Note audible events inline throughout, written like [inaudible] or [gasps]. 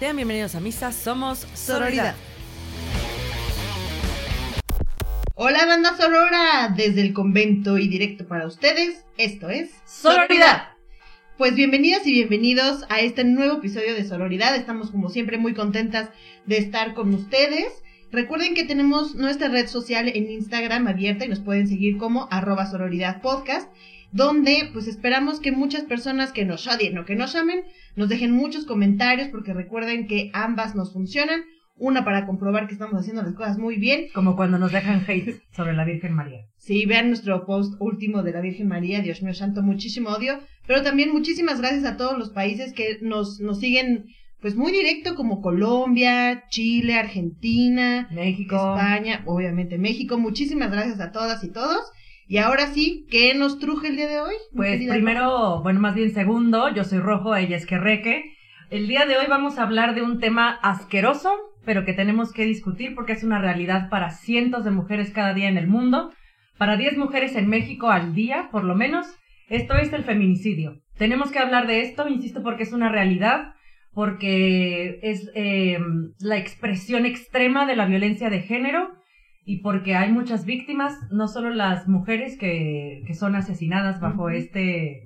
Sean bienvenidos a Misa, somos Sororidad. Hola banda Sorora, desde el convento y directo para ustedes, esto es Sororidad. Pues bienvenidas y bienvenidos a este nuevo episodio de Sororidad. Estamos como siempre muy contentas de estar con ustedes. Recuerden que tenemos nuestra red social en Instagram abierta y nos pueden seguir como arroba sororidad podcast, donde pues esperamos que muchas personas que nos odien o que nos amen nos dejen muchos comentarios porque recuerden que ambas nos funcionan. Una para comprobar que estamos haciendo las cosas muy bien. Como cuando nos dejan hate sobre la Virgen María. Sí, vean nuestro post último de la Virgen María, Dios mío santo, muchísimo odio. Pero también muchísimas gracias a todos los países que nos, nos siguen pues muy directo como Colombia, Chile, Argentina, México, España, obviamente México. Muchísimas gracias a todas y todos. Y ahora sí, ¿qué nos truje el día de hoy? Pues primero, bueno, más bien segundo, yo soy rojo, ella es querreque. El día de hoy vamos a hablar de un tema asqueroso, pero que tenemos que discutir porque es una realidad para cientos de mujeres cada día en el mundo, para 10 mujeres en México al día, por lo menos. Esto es el feminicidio. Tenemos que hablar de esto, insisto, porque es una realidad, porque es eh, la expresión extrema de la violencia de género y porque hay muchas víctimas, no solo las mujeres que, que son asesinadas bajo este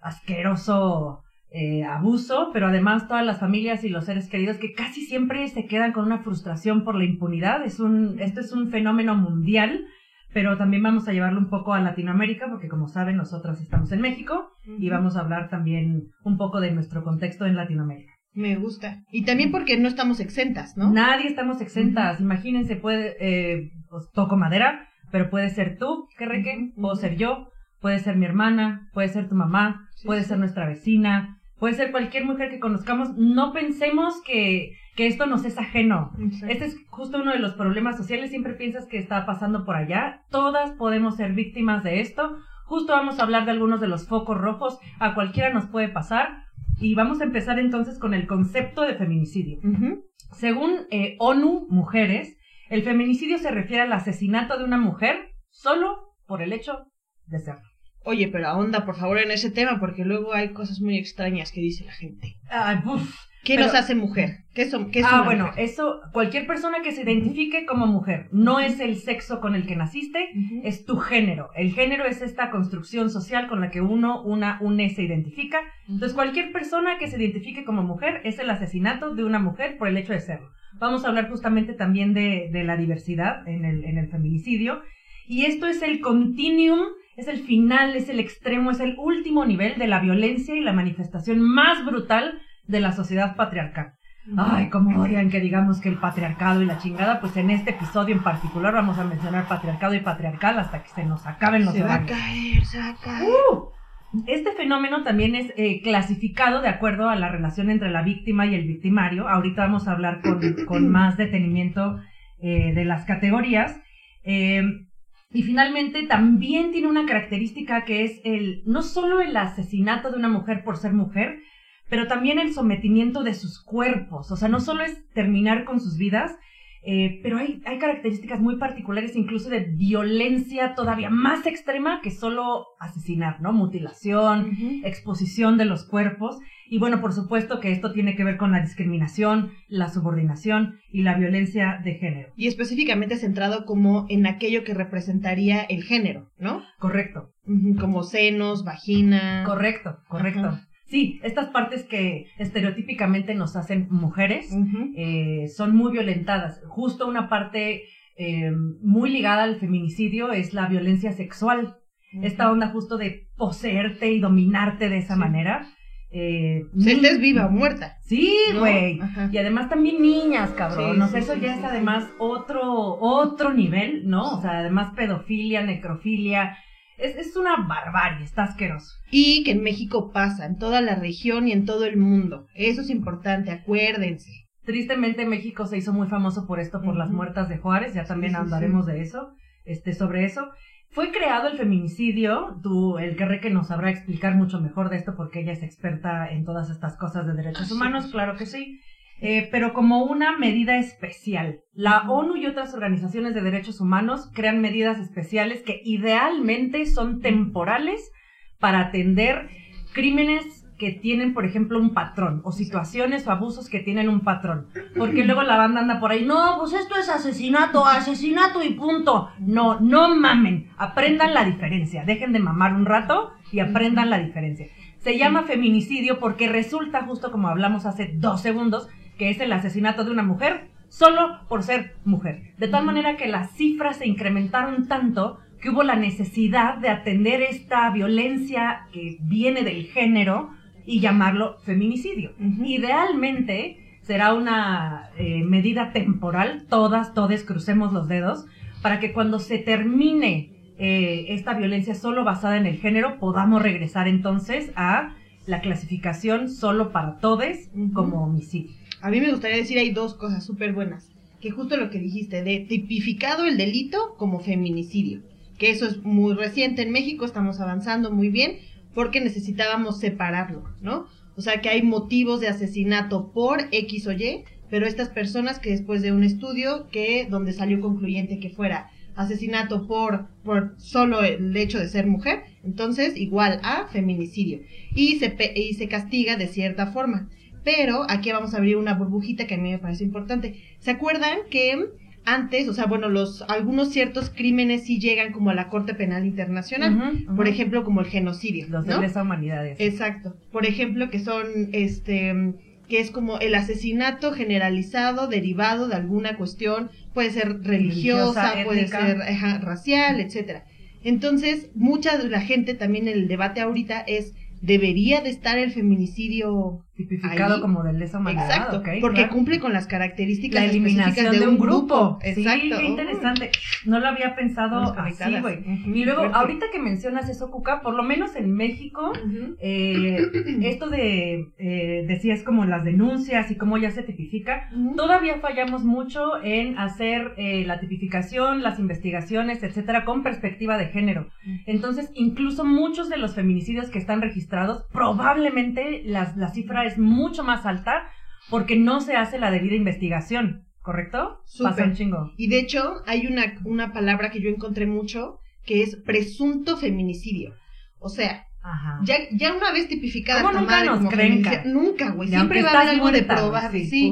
asqueroso eh, abuso, pero además todas las familias y los seres queridos que casi siempre se quedan con una frustración por la impunidad. Es un, esto es un fenómeno mundial, pero también vamos a llevarlo un poco a Latinoamérica, porque como saben, nosotras estamos en México y vamos a hablar también un poco de nuestro contexto en Latinoamérica. Me gusta. Y también porque no estamos exentas, ¿no? Nadie estamos exentas. Imagínense, puede, eh, pues, toco madera, pero puede ser tú, que reque, Ujú, puedo ser yo, puede ser mi hermana, puede ser tu mamá, Sí, puede sí. ser nuestra vecina, puede ser cualquier mujer que conozcamos. No pensemos que, que esto nos es ajeno. Exacto. Este es justo uno de los problemas sociales. Siempre piensas que está pasando por allá. Todas podemos ser víctimas de esto. Justo vamos a hablar de algunos de los focos rojos. A cualquiera nos puede pasar. Y vamos a empezar entonces con el concepto de feminicidio. Según eh, ONU Mujeres, el feminicidio se refiere al asesinato de una mujer solo por el hecho de ser. Oye, pero ahonda por favor en ese tema porque luego hay cosas muy extrañas que dice la gente. Ay, uf. ¿Qué Pero- nos hace mujer? ¿Qué, son, qué Ah, bueno, mujer? eso, cualquier persona que se identifique como mujer, no es el sexo con el que naciste, es tu género. El género es esta construcción social con la que uno, una, une se identifica. Entonces, cualquier persona que se identifique como mujer es el asesinato de una mujer por el hecho de serlo. Vamos a hablar justamente también de, de la diversidad en el, en el feminicidio. Y esto es el continuum, es el final, es el extremo, es el último nivel de la violencia y la manifestación más brutal de la sociedad patriarcal. Ay, cómo odian que digamos que el patriarcado y la chingada, pues en este episodio en particular vamos a mencionar patriarcado y patriarcal hasta que se nos acaben los Se va a caer, se va a caer. ¡Uh! Este fenómeno también es eh, clasificado de acuerdo a la relación entre la víctima y el victimario. Ahorita vamos a hablar con, con [clears throat] más detenimiento eh, de las categorías. Eh, y finalmente también tiene una característica que es el no solo el asesinato de una mujer por ser mujer, pero también el sometimiento de sus cuerpos. O sea, no solo es terminar con sus vidas, eh, pero hay, hay características muy particulares, incluso de violencia todavía más extrema que solo asesinar, ¿no? Mutilación, exposición de los cuerpos. Y bueno, por supuesto que esto tiene que ver con la discriminación, la subordinación y la violencia de género. Y específicamente centrado como en aquello que representaría el género, ¿no? Correcto, Como senos, vagina. correcto, correcto. Sí, estas partes que estereotípicamente nos hacen mujeres eh, son muy violentadas. Justo una parte eh, muy ligada al feminicidio es la violencia sexual. Esta onda justo de poseerte y dominarte de esa Sí. manera. Eh, Si ni- estés viva o muerta. Sí, ¿no? güey. Y además también niñas, cabrón. Sí, o sea, sí, eso sí, ya es además otro, otro nivel, ¿no? O sea, además pedofilia, necrofilia. Es, es una barbarie, está asqueroso. Y que en México pasa, en toda la región y en todo el mundo. Eso es importante, acuérdense. Tristemente México se hizo muy famoso por esto, por las muertas de Juárez, ya también sí, hablaremos de eso, este, sobre eso. Fue creado el feminicidio, tú, el que que nos sabrá explicar mucho mejor de esto porque ella es experta en todas estas cosas de derechos humanos, claro que sí. Eh, pero como una medida especial. La. ONU y otras organizaciones de derechos humanos crean medidas especiales que idealmente son temporales para atender crímenes que tienen, por ejemplo, un patrón, o situaciones o abusos que tienen un patrón. Porque luego la banda anda por ahí, no, pues esto es asesinato, asesinato y punto. No, no mamen, aprendan la diferencia, dejen de mamar un rato y aprendan la diferencia. Se llama feminicidio porque resulta, justo como hablamos hace dos segundos, que es el asesinato de una mujer solo por ser mujer. De tal manera que las cifras se incrementaron tanto que hubo la necesidad de atender esta violencia que viene del género y llamarlo feminicidio. Idealmente será una eh, medida temporal, todas, todos crucemos los dedos, para que cuando se termine eh, esta violencia solo basada en el género, podamos regresar entonces a la clasificación solo para todes como homicidio. A mí me gustaría decir hay dos cosas súper buenas. Que justo lo que dijiste, de tipificado el delito como feminicidio. Que eso es muy reciente en México, estamos avanzando muy bien, porque necesitábamos separarlo, ¿no? O sea que hay motivos de asesinato por X o Y, pero estas personas que después de un estudio que donde salió concluyente que fuera asesinato por, por solo el hecho de ser mujer, entonces igual a feminicidio. Y se, y se castiga de cierta forma. Pero aquí vamos a abrir una burbujita que a mí me parece importante. ¿Se acuerdan que antes, o sea, bueno, los algunos ciertos crímenes sí llegan como a la Corte Penal Internacional, por ejemplo, como el genocidio, los de lesa humanidades. Exacto. Por ejemplo, que son este que es como el asesinato generalizado derivado de alguna cuestión, puede ser religiosa, puede ser racial, etcétera. Entonces, mucha de la gente también en el debate ahorita es debería de estar el feminicidio tipificado como de lesa humanidad. Exacto, porque cumple con las características la eliminación de un grupo. Exacto. Sí, qué interesante. No lo había pensado así, güey. y luego, ahorita que mencionas eso, Cuca, por lo menos en México, eh, esto de, eh, decías como las denuncias y cómo ya se tipifica, todavía fallamos mucho en hacer eh, la tipificación, las investigaciones, etcétera, con perspectiva de género. Entonces, incluso muchos de los feminicidios que están registrados, probablemente las, la cifra es mucho más alta porque no se hace la debida investigación, ¿correcto? Pasa un chingo. Y de hecho, hay una, una palabra que yo encontré mucho que es presunto feminicidio. O sea, Ya, ya una vez tipificada esta nunca nos como creen nunca, güey. Siempre va a haber algo de probar, sí.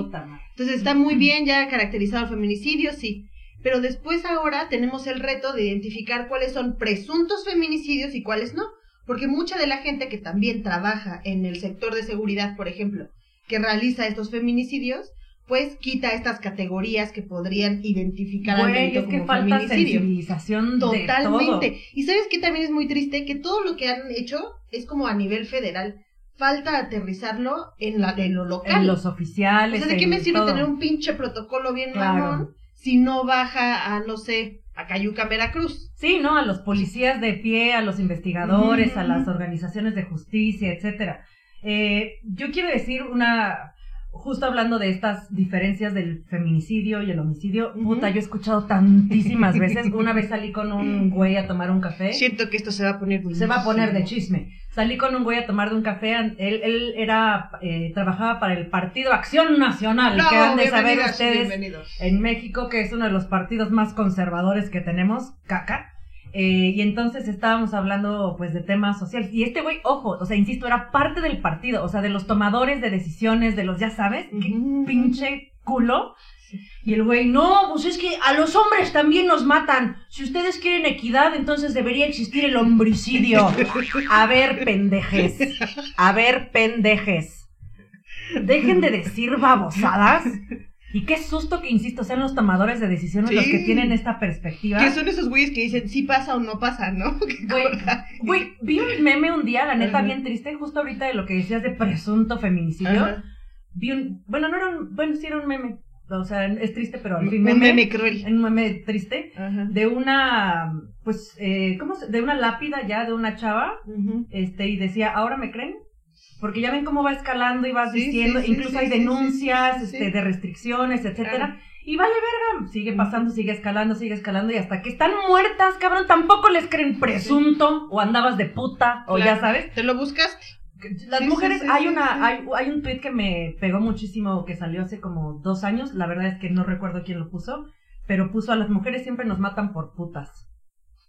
Entonces está muy bien ya caracterizado el feminicidio, sí. Pero después ahora tenemos el reto de identificar cuáles son presuntos feminicidios y cuáles no. Porque mucha de la gente que también trabaja en el sector de seguridad, por ejemplo, que realiza estos feminicidios, pues quita estas categorías que podrían identificar al delito es que falta sensibilización Totalmente. Y sabes que también es muy triste que todo lo que han hecho es como a nivel federal. Falta aterrizarlo en, la, en lo local. En los oficiales. O sea, ¿de qué me sirve tener un pinche protocolo bien claro. si no baja a, no sé, a Cayuca, Veracruz. Sí, ¿no? A los policías de pie, a los investigadores, a las organizaciones de justicia, etcétera. Eh, yo quiero decir una, justo hablando de estas diferencias del feminicidio y el homicidio, puta, yo he escuchado tantísimas veces. Una vez salí con un güey a tomar un café. Siento que esto se va a poner Se va a poner de chisme. Salí con un güey a tomar de un café. Él, él era, eh, trabajaba para el Partido Acción Nacional, que han de saber ustedes en México, que es uno de los partidos más conservadores que tenemos, caca. Eh, y entonces estábamos hablando pues de temas sociales. Y este güey, ojo, o sea, insisto, era parte del partido, o sea, de los tomadores de decisiones, de los, ya sabes, qué pinche culo. Y el güey, no, pues es que a los hombres también nos matan. Si ustedes quieren equidad, entonces debería existir el homicidio. A ver, pendejes. A ver, pendejes. Dejen de decir babosadas y qué susto que, insisto, sean los tomadores de decisiones los que tienen esta perspectiva. Que son esos güeyes que dicen sí pasa o no pasa, ¿no? [laughs] Güey, vi un meme un día, la neta, bien triste, justo ahorita de lo que decías de presunto feminicidio. Vi un, bueno, no era un, bueno, sí era un meme. O sea, es triste, pero al fin meme. Un meme cruel. Un meme triste. De una, pues, eh, ¿cómo se? De una lápida ya, de una chava. Este, y decía, ¿ahora me creen? Porque ya ven cómo va escalando y vas diciendo, incluso hay denuncias este, de restricciones, etcétera. Y vale verga, sigue pasando, sigue escalando, sigue escalando y hasta que están muertas, cabrón, tampoco les creen presunto o andabas de puta o ya sabes. ¿Te lo buscaste? Las mujeres, hay una, hay, hay un tweet que me pegó muchísimo que salió hace como dos años, la verdad es que no recuerdo quién lo puso, pero puso a las mujeres siempre nos matan por putas.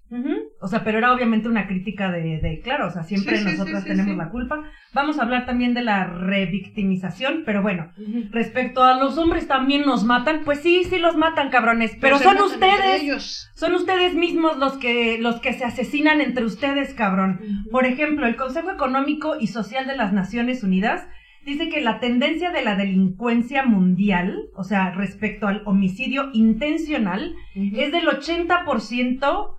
Ujú. O sea, pero era obviamente una crítica de, de claro, o sea, siempre Sí, nosotras sí, tenemos la culpa. Vamos a hablar también de la revictimización, pero bueno, respecto a los hombres también nos matan, pues sí, sí los matan, cabrones, pero, son ustedes, son ustedes mismos los que, los que se asesinan entre ustedes, cabrón. Por ejemplo, el Consejo Económico y Social de las Naciones Unidas dice que la tendencia de la delincuencia mundial, o sea, respecto al homicidio intencional, es del 80%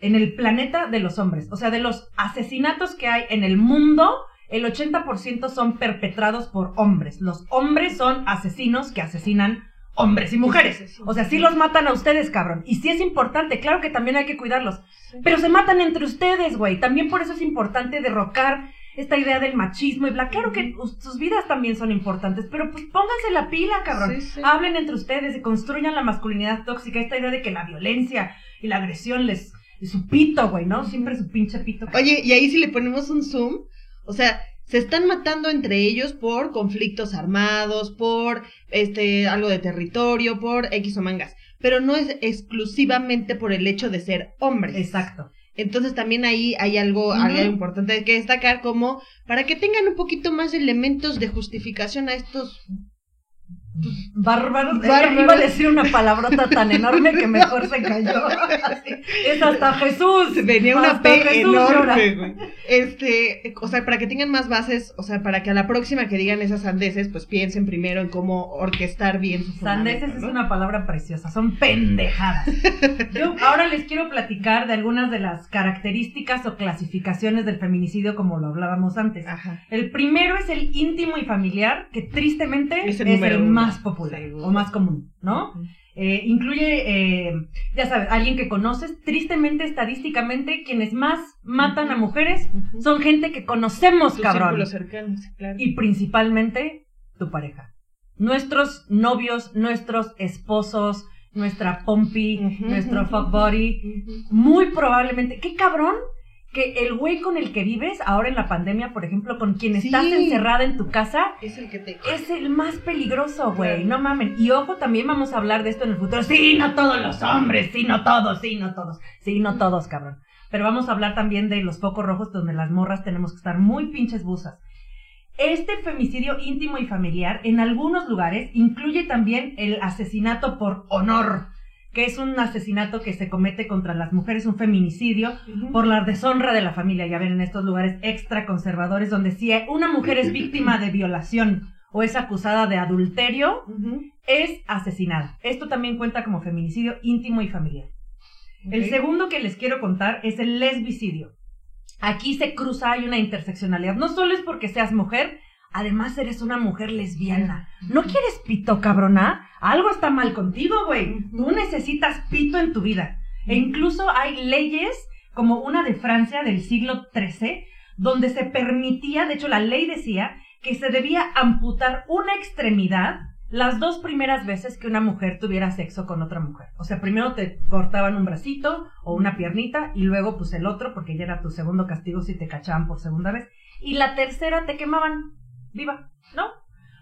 en el planeta de los hombres. O sea, de los asesinatos que hay en el mundo, el 80% son perpetrados por hombres. Los hombres son asesinos que asesinan hombres y mujeres. O sea, sí los matan a ustedes, cabrón. Y sí es importante, claro que también hay que cuidarlos. Pero se matan entre ustedes, güey. También por eso es importante derrocar esta idea del machismo y bla. Claro que us- sus vidas también son importantes, pero pues pónganse la pila, cabrón. Sí, sí. Hablen entre ustedes y construyan la masculinidad tóxica, esta idea de que la violencia y la agresión les... y su pito, güey, ¿no? Siempre su pinche pito. Oye, y ahí si le ponemos un zoom, o sea, se están matando entre ellos por conflictos armados, por este algo de territorio, por X o mangas, pero no es exclusivamente por el hecho de ser hombres. Exacto. Entonces también ahí hay algo, algo importante que destacar como para que tengan un poquito más de elementos de justificación a estos Bárbaros. Bárbaros. Iba a decir una palabrota tan enorme que mejor se cayó. Así, Es hasta Jesús. venía una P Jesús enorme, güey. Este, o sea, para que tengan más bases, o sea, para que a la próxima que digan esas sandeces, pues piensen primero en cómo orquestar bien su Sandeces es una palabra preciosa, son pendejadas. [laughs] Yo ahora les quiero platicar de algunas de las características o clasificaciones del feminicidio como lo hablábamos antes. Ajá. El primero es el íntimo y familiar, que tristemente Es es el uno. Más popular Seguro. o más común, ¿no? Eh, incluye, eh, ya sabes, alguien que conoces. Tristemente, estadísticamente, quienes más matan a mujeres son gente que conocemos, cabrón. claro. Y principalmente tu pareja. Nuestros novios, nuestros esposos, nuestra pompi, nuestro fuck. Ujú. Muy probablemente. Qué cabrón que el güey con el que vives, ahora en la pandemia, por ejemplo, con quien Sí. estás encerrada en tu casa, Es el que te... es el más peligroso, güey. Claro. No mamen. Y ojo, también vamos a hablar de esto en el futuro. Sí, no todos los hombres, sí, no todos, sí, no todos. Sí, no todos, cabrón. Pero vamos a hablar también de los focos rojos donde las morras tenemos que estar muy pinches busas. Este femicidio íntimo y familiar en algunos lugares incluye también el asesinato por honor, que es un asesinato que se comete contra las mujeres, un feminicidio, por la deshonra de la familia. Ya ven, en estos lugares extra conservadores donde si una mujer es víctima de violación o es acusada de adulterio, es asesinada. Esto también cuenta como feminicidio íntimo y familiar. El segundo que les quiero contar es el lesbicidio. Aquí se cruza, hay una interseccionalidad. No solo es porque seas mujer, además eres una mujer lesbiana. ¿No quieres pito, cabrona? Algo está mal contigo, güey. Tú necesitas pito en tu vida. E incluso hay leyes, como una de Francia del siglo XIII, donde se permitía, de hecho la ley decía, que se debía amputar una extremidad las dos primeras veces que una mujer tuviera sexo con otra mujer. O sea, primero te cortaban un bracito o una piernita y luego pues el otro, porque ya era tu segundo castigo si te cachaban por segunda vez. Y la tercera te quemaban viva, ¿no?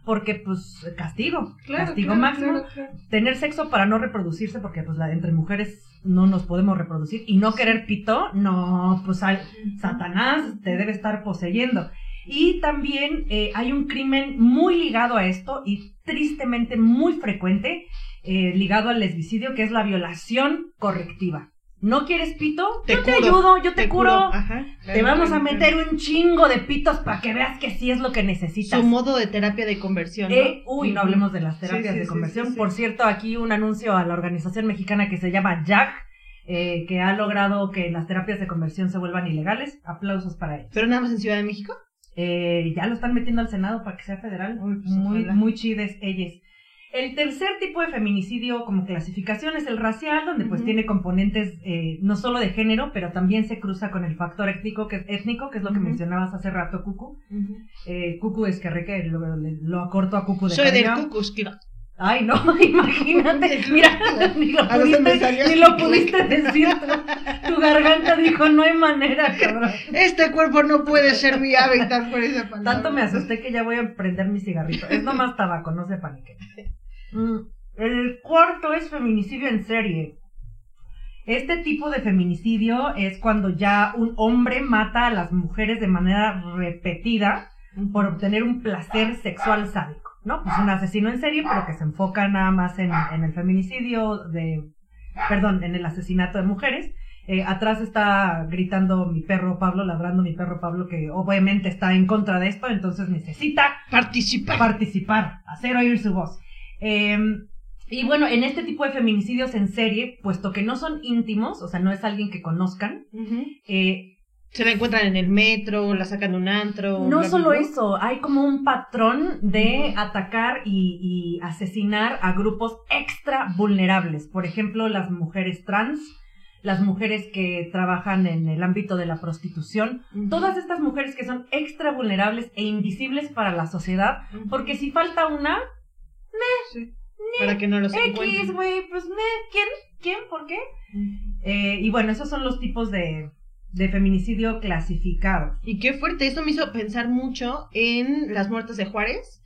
Porque pues castigo, Claro, castigo claro, máximo claro, tener sexo para no reproducirse, porque pues la, entre mujeres no nos podemos reproducir, y no querer pito, no, pues al Satanás te debe estar poseyendo. Y también eh, hay un crimen muy ligado a esto y tristemente muy frecuente, eh, ligado al lesbicidio, que es la violación correctiva. ¿No quieres pito? Te yo te ayudo, yo te, curo. Ajá, te claro, vamos a meter claro. un chingo de pitos para que veas que sí es lo que necesitas. Su modo de terapia de conversión, ¿no? Eh, uy, no hablemos de las terapias sí, de conversión. sí. Por cierto, aquí un anuncio a la organización mexicana que se llama JAG, eh, que ha logrado que las terapias de conversión se vuelvan ilegales. Aplausos para ellos. Pero nada más en Ciudad de México. Eh, ya lo están metiendo al Senado para que sea federal. Uy, pues, muy, ojalá. muy chides ellas. El tercer tipo de feminicidio como clasificación es el racial, donde pues tiene componentes eh, no solo de género, pero también se cruza con el factor étnico, que, étnico, que es lo que mencionabas hace rato, Cucu. Eh, Cucu es que re- lo, lo acorto a Cucu de Soy del. Ay, no, [laughs] imagínate. Mira, [laughs] ni lo pudiste, [laughs] ni lo pudiste decir. Tu, tu garganta dijo, no hay manera, cabrón. Este cuerpo no puede ser mi hábitat por esa palabra. Tanto me asusté que ya voy a prender mi cigarrito. Es nomás tabaco, no se paniquen. Mm, El cuarto es feminicidio en serie. Este tipo de feminicidio es cuando ya un hombre mata a las mujeres de manera repetida por obtener un placer sexual sádico, ¿no? Pues un asesino en serie, pero que se enfoca nada más en, en el feminicidio de, perdón, en el asesinato de mujeres. Eh, atrás está gritando mi perro Pablo, ladrando mi perro Pablo, que obviamente está en contra de esto, entonces necesita Participar. participar, hacer oír su voz. Eh, y bueno, en este tipo de feminicidios en serie, puesto que no son íntimos, o sea, no es alguien que conozcan, eh, Se la encuentran en el metro, la sacan de un antro. no bla, solo bla, bla. eso, hay como un patrón de atacar y, y asesinar a grupos extra vulnerables. Por ejemplo, las mujeres trans, las mujeres que trabajan en el ámbito de la prostitución, todas estas mujeres que son extra vulnerables e invisibles para la sociedad, porque si falta una, Sí. Para que no los X, güey, pues me, ¿quién? ¿Quién? ¿Por qué? Eh, y bueno, esos son los tipos de, de feminicidio clasificados. Y qué fuerte, esto me hizo pensar mucho en las muertes de Juárez.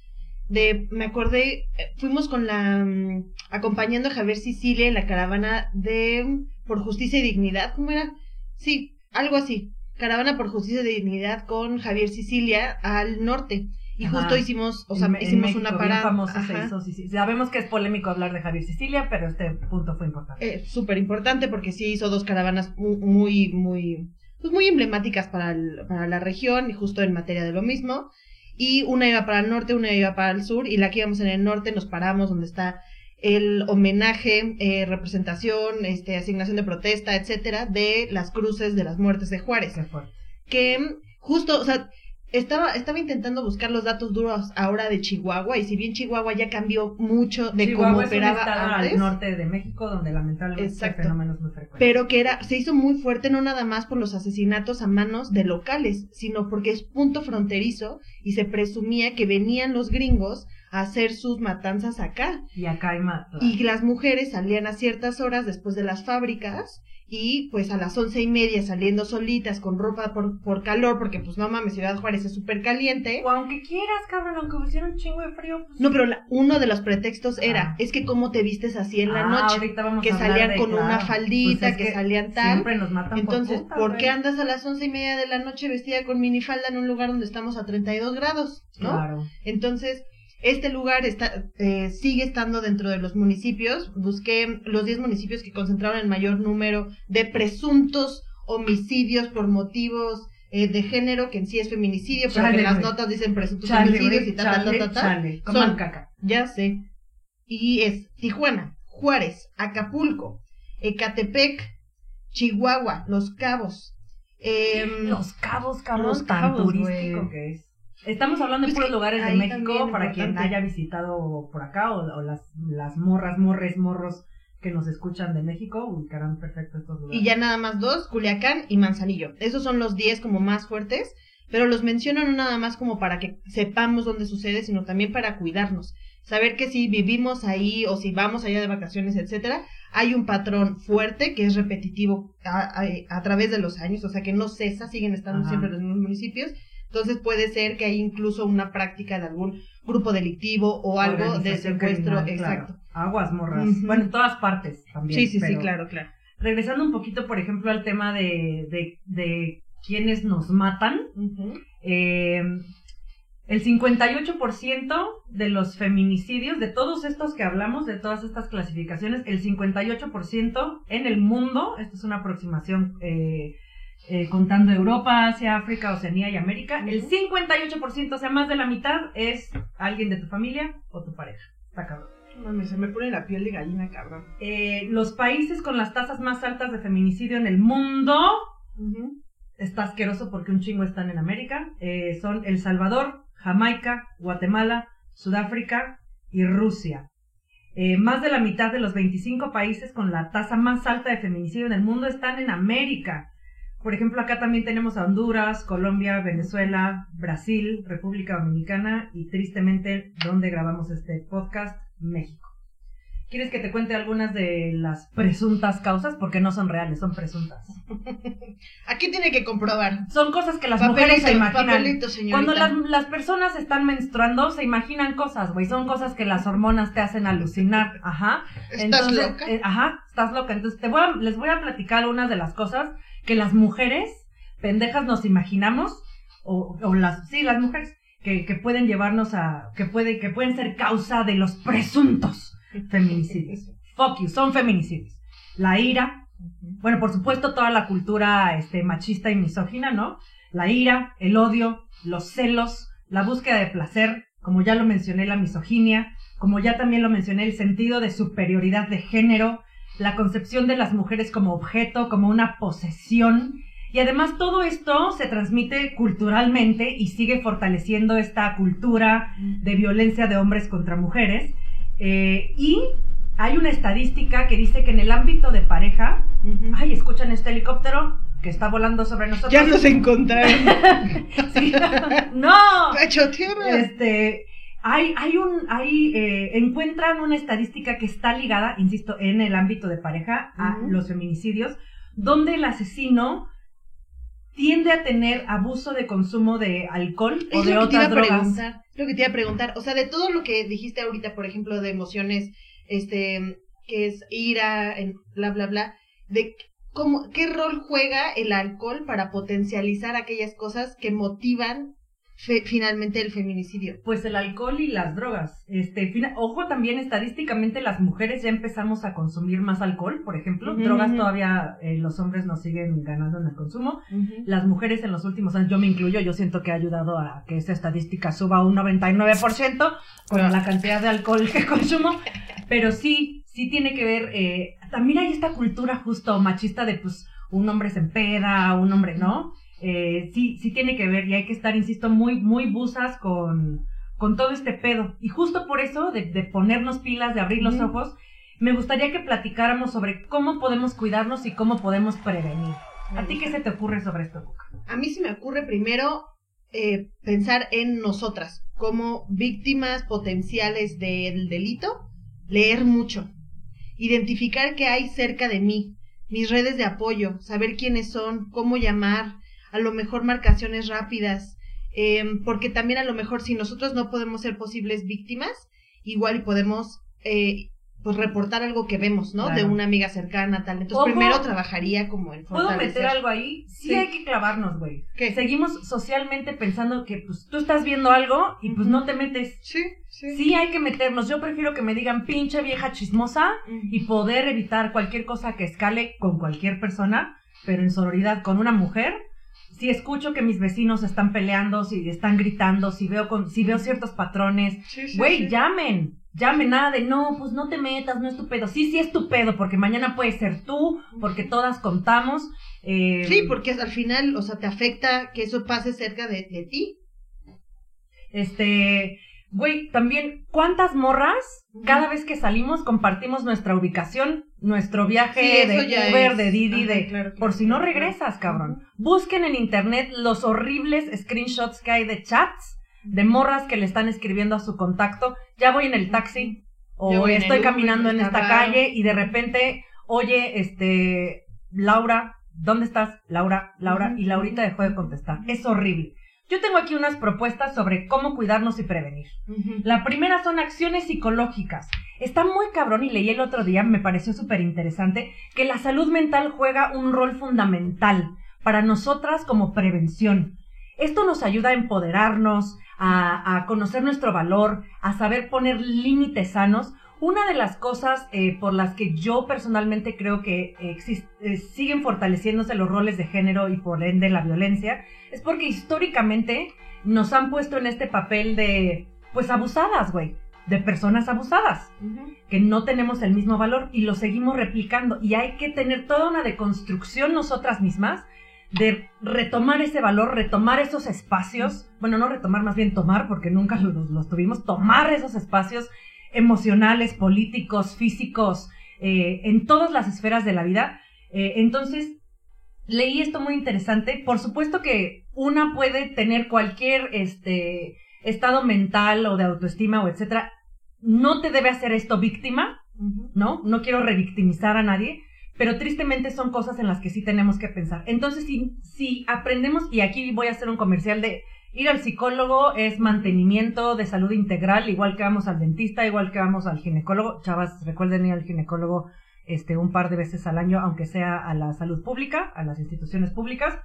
De, me acordé, eh, fuimos con la, mm, acompañando a Javier Sicilia en la caravana de mm, Por Justicia y Dignidad, ¿cómo era? Sí, algo así. Caravana por Justicia y Dignidad con Javier Sicilia al norte. Y Ajá. justo hicimos, o sea, En- en hicimos México, una parada. famoso se hizo, sí, sí. Sabemos que es polémico hablar de Javier Sicilia, pero este punto fue importante. eh, súper importante porque sí hizo dos caravanas mu- muy, muy, pues muy emblemáticas para, el- para la región y justo en materia de lo mismo. Y una iba para el norte, una iba para el sur y la que íbamos en el norte nos paramos donde está el homenaje, eh, representación, este, asignación de protesta, etcétera, de las cruces de las muertes de Juárez. Qué fuerte. Que justo, o sea, estaba, estaba intentando buscar los datos duros ahora de Chihuahua y si bien Chihuahua ya cambió mucho de Chihuahua cómo es un operaba estado antes. al norte de México donde lamentablemente Exacto. fenómeno es muy frecuente. pero que era, se hizo muy fuerte no nada más por los asesinatos a manos de locales, sino porque es punto fronterizo y se presumía que venían los gringos a hacer sus matanzas acá. y acá hay más. Y las mujeres salían a ciertas horas después de las fábricas y pues a las once y media saliendo solitas con ropa por, por calor, porque pues no mames, Ciudad Juárez es súper caliente. O aunque quieras, cabrón, aunque hubiera un chingo de frío. pues- No, pero la- uno de los pretextos era, Ah. es que cómo te vistes así en la Ah, noche, vamos que a salían de- con una faldita, Pues es que, salían tal. Siempre nos matan Entonces, por, puta, ¿por qué andas a las once y media de la noche vestida con minifalda en un lugar donde estamos a 32 grados? ¿No? Claro. Entonces, este lugar está, eh, sigue estando dentro de los municipios. Busqué los 10 municipios que concentraron el mayor número de presuntos homicidios por motivos eh, de género, que en sí es feminicidio, pero Chale, que en las notas dicen presuntos Chale, homicidios y ta, ta, chale, ta, ta, ta. chale. Coman Son- caca. Ya sé. Y es Tijuana, Juárez, Acapulco, Ecatepec, Chihuahua, Los Cabos. em, Los cabos, cabrón, Los tan Cabos, turístico que es. Estamos hablando de Pues puros lugares de México para quien haya visitado por acá o, o las, las morras, morres, morros que nos escuchan de México ubicarán perfecto estos lugares. Y ya nada más dos, Culiacán y Manzanillo. Esos son los 10 como más fuertes, pero los menciono no nada más como para que sepamos dónde sucede, sino también para cuidarnos. Saber que si vivimos ahí o si vamos allá de vacaciones, etcétera, hay un patrón fuerte que es repetitivo a, a- a través de los años, o sea que no cesa, siguen estando Ajá. siempre los mismos municipios. Entonces puede ser que hay incluso una práctica de algún grupo delictivo o algo de secuestro, criminal, claro. exacto. Aguas, morras. Bueno, en todas partes también. Sí, sí, sí, claro, claro. Regresando un poquito, por ejemplo, al tema de, de, de quienes nos matan, Ujú. Eh, el 58% de los feminicidios, de todos estos que hablamos, de todas estas clasificaciones, el 58% en el mundo, esta es una aproximación eh, eh, contando Europa, Asia, África, Oceanía y América, el Ujú. 58%, o sea, más de la mitad, es alguien de tu familia o tu pareja. Está cabrón. Mami, se me pone la piel de gallina, cabrón. Eh, los países con las tasas más altas de feminicidio en el mundo está asqueroso porque un chingo están en América. eh, son El Salvador, Jamaica, Guatemala, Sudáfrica y Rusia. Eh, más de la mitad de los 25 países con la tasa más alta de feminicidio en el mundo están en América. Por ejemplo, acá también tenemos a Honduras, Colombia, Venezuela, Brasil, República Dominicana y tristemente, donde grabamos este podcast, México. ¿Quieres que te cuente algunas de las presuntas causas? Porque no son reales, son presuntas. Aquí tiene que comprobar. Son cosas que las mujeres se imaginan. papelito. Cuando las, las personas están menstruando, se imaginan cosas, güey. Son cosas que las hormonas te hacen alucinar. Ajá. ¿Estás loca? eh, ajá, estás loca. Entonces te voy a- les voy a platicar algunas de las cosas que las mujeres pendejas nos imaginamos, o, o las, sí, las mujeres, que, que pueden llevarnos a, que puede, que pueden ser causa de los presuntos feminicidios. Fuck you, son feminicidios. La ira, bueno, por supuesto, toda la cultura este, machista y misógina, ¿no? La ira, el odio, los celos, la búsqueda de placer, como ya lo mencioné, la misoginia, como ya también lo mencioné, el sentido de superioridad de género, la concepción de las mujeres como objeto, como una posesión. Y además todo esto se transmite culturalmente y sigue fortaleciendo esta cultura de violencia de hombres contra mujeres. Eh, y hay una estadística que dice que en el ámbito de pareja, ay, escuchan este helicóptero que está volando sobre nosotros. Ya nos encontraron. [laughs] Sí. no. [laughs] Este, hay, hay un, hay, eh, encuentran una estadística que está ligada, insisto, en el ámbito de pareja a los feminicidios, donde el asesino tiende a tener abuso de consumo de alcohol o de otras drogas. preguntar. Lo que te iba a preguntar. O sea, de todo lo que dijiste ahorita, por ejemplo, de emociones, este, que es ira, bla, bla, bla, de cómo, qué rol juega el alcohol para potencializar aquellas cosas que motivan fe- finalmente el feminicidio. Pues el alcohol y las drogas. Este, fina- ojo también estadísticamente las mujeres ya empezamos a consumir más alcohol, por ejemplo. Drogas todavía eh, los hombres nos siguen ganando en el consumo. Las mujeres en los últimos años, yo me incluyo, yo siento que ha ayudado a que esa estadística suba un 99% con Ah. la cantidad de alcohol que [laughs] consumo. Pero sí, sí tiene que ver, eh, también hay esta cultura justo machista de pues un hombre se empeda, un hombre no. Eh, sí, sí tiene que ver y hay que estar, insisto, muy, muy busas con, con todo este pedo. Y justo por eso, de, de ponernos pilas, de abrir los ojos, me gustaría que platicáramos sobre cómo podemos cuidarnos y cómo podemos prevenir. ¿A ti qué se te ocurre sobre esto, Cuca? A mí se me ocurre primero eh, pensar en nosotras como víctimas potenciales del delito, leer mucho, identificar qué hay cerca de mí, mis redes de apoyo, saber quiénes son, cómo llamar, a lo mejor marcaciones rápidas, eh, porque también a lo mejor si nosotros no podemos ser posibles víctimas, igual y podemos eh, pues reportar algo que vemos, ¿no? De una amiga cercana, tal. Entonces Ojo. primero trabajaría como en ¿Puedo meter algo ahí? Sí, Sí. hay que clavarnos, güey. ¿Qué? Seguimos socialmente pensando que pues tú estás viendo algo y pues no te metes. Sí, sí. Sí hay que meternos. Yo prefiero que me digan pinche vieja chismosa y poder evitar cualquier cosa que escale con cualquier persona, pero en sororidad con una mujer. Si escucho que mis vecinos están peleando, si están gritando, si veo con, si veo ciertos patrones, Sí, sí, güey, sí. llamen, llamen, nada de no, pues no te metas, no es tu pedo. Sí, sí es tu pedo, porque mañana puede ser tú, porque todas contamos. eh, Sí, porque al final, o sea, te afecta que eso pase cerca de, de ti. Este, güey, también, ¿cuántas morras cada vez que salimos compartimos nuestra ubicación, nuestro viaje Sí, de Uber, es. de Didi, Ajá, de claro, claro, por si no regresas, cabrón? Busquen en internet los horribles screenshots que hay de chats de morras que le están escribiendo a su contacto. Ya voy en el taxi o en estoy Uber, caminando en esta calle y de repente, oye, este, Laura, ¿dónde estás? Laura, Laura, y Laurita dejó de contestar. Es horrible. Yo tengo aquí unas propuestas sobre cómo cuidarnos y prevenir. La primera son acciones psicológicas. Está muy cabrón y leí el otro día, me pareció súper interesante, que la salud mental juega un rol fundamental para nosotras como prevención. Esto nos ayuda a empoderarnos, a, a conocer nuestro valor, a saber poner límites sanos. Una de las cosas eh, por las que yo personalmente creo que eh, siguen fortaleciéndose los roles de género y por ende la violencia es porque históricamente nos han puesto en este papel de, pues, abusadas, güey, de personas abusadas que no tenemos el mismo valor y lo seguimos replicando. Y hay que tener toda una deconstrucción nosotras mismas de retomar ese valor, retomar esos espacios, bueno, no retomar, más bien tomar, porque nunca los, los tuvimos, tomar esos espacios emocionales, políticos, físicos, eh, en todas las esferas de la vida. Eh, entonces, leí esto muy interesante. Por supuesto que una puede tener cualquier este estado mental o de autoestima o etcétera. No te debe hacer esto víctima, ¿no? No quiero revictimizar a nadie, pero tristemente son cosas en las que sí tenemos que pensar. Entonces, si, si aprendemos, y aquí voy a hacer un comercial de ir al psicólogo es mantenimiento de salud integral, igual que vamos al dentista, igual que vamos al ginecólogo. Chavas, recuerden ir al ginecólogo este, un par de veces al año, aunque sea a la salud pública, a las instituciones públicas.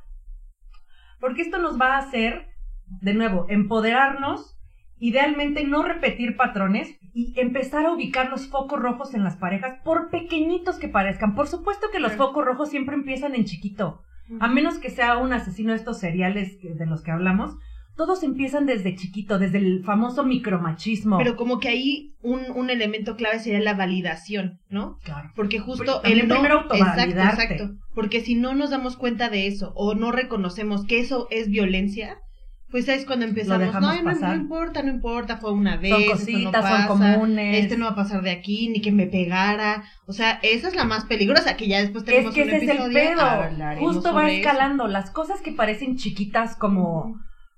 Porque esto nos va a hacer, de nuevo, empoderarnos Idealmente no repetir patrones y empezar a ubicar los focos rojos en las parejas, por pequeñitos que parezcan. Por supuesto que los focos rojos siempre empiezan en chiquito. A menos que sea un asesino de estos seriales de los que hablamos, todos empiezan desde chiquito, desde el famoso micromachismo. Pero como que ahí un, un elemento clave sería la validación, ¿no? Claro. Porque justo el no, primero exacto, exacto. Porque si no nos damos cuenta de eso o no reconocemos que eso es violencia, pues es cuando empezamos, no, no, no, importa, no importa, fue una vez, son cositas, son comunes. Este no va a pasar de aquí, ni que me pegara. O sea, esa es la más peligrosa, que ya después tenemos es que un ese episodio. Es el pedo. Justo va escalando. Las cosas que parecen chiquitas como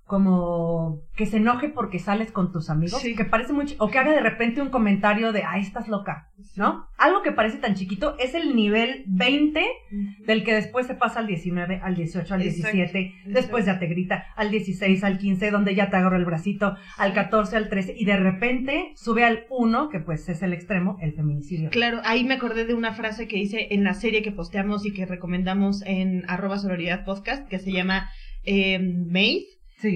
como que se enoje porque sales con tus amigos, que parece mucho, o que haga de repente un comentario de, ay, estás loca, ¿no? Algo que parece tan chiquito es el nivel 20 del que después se pasa al 19, al 18, al 17, después ya te grita, al 16, al 15, donde ya te agarro el bracito, al 14, al 13, y de repente sube al 1, que pues es el extremo, el feminicidio. Claro, ahí me acordé de una frase que hice en la serie que posteamos y que recomendamos en arroba sororidad podcast, que se llama eh,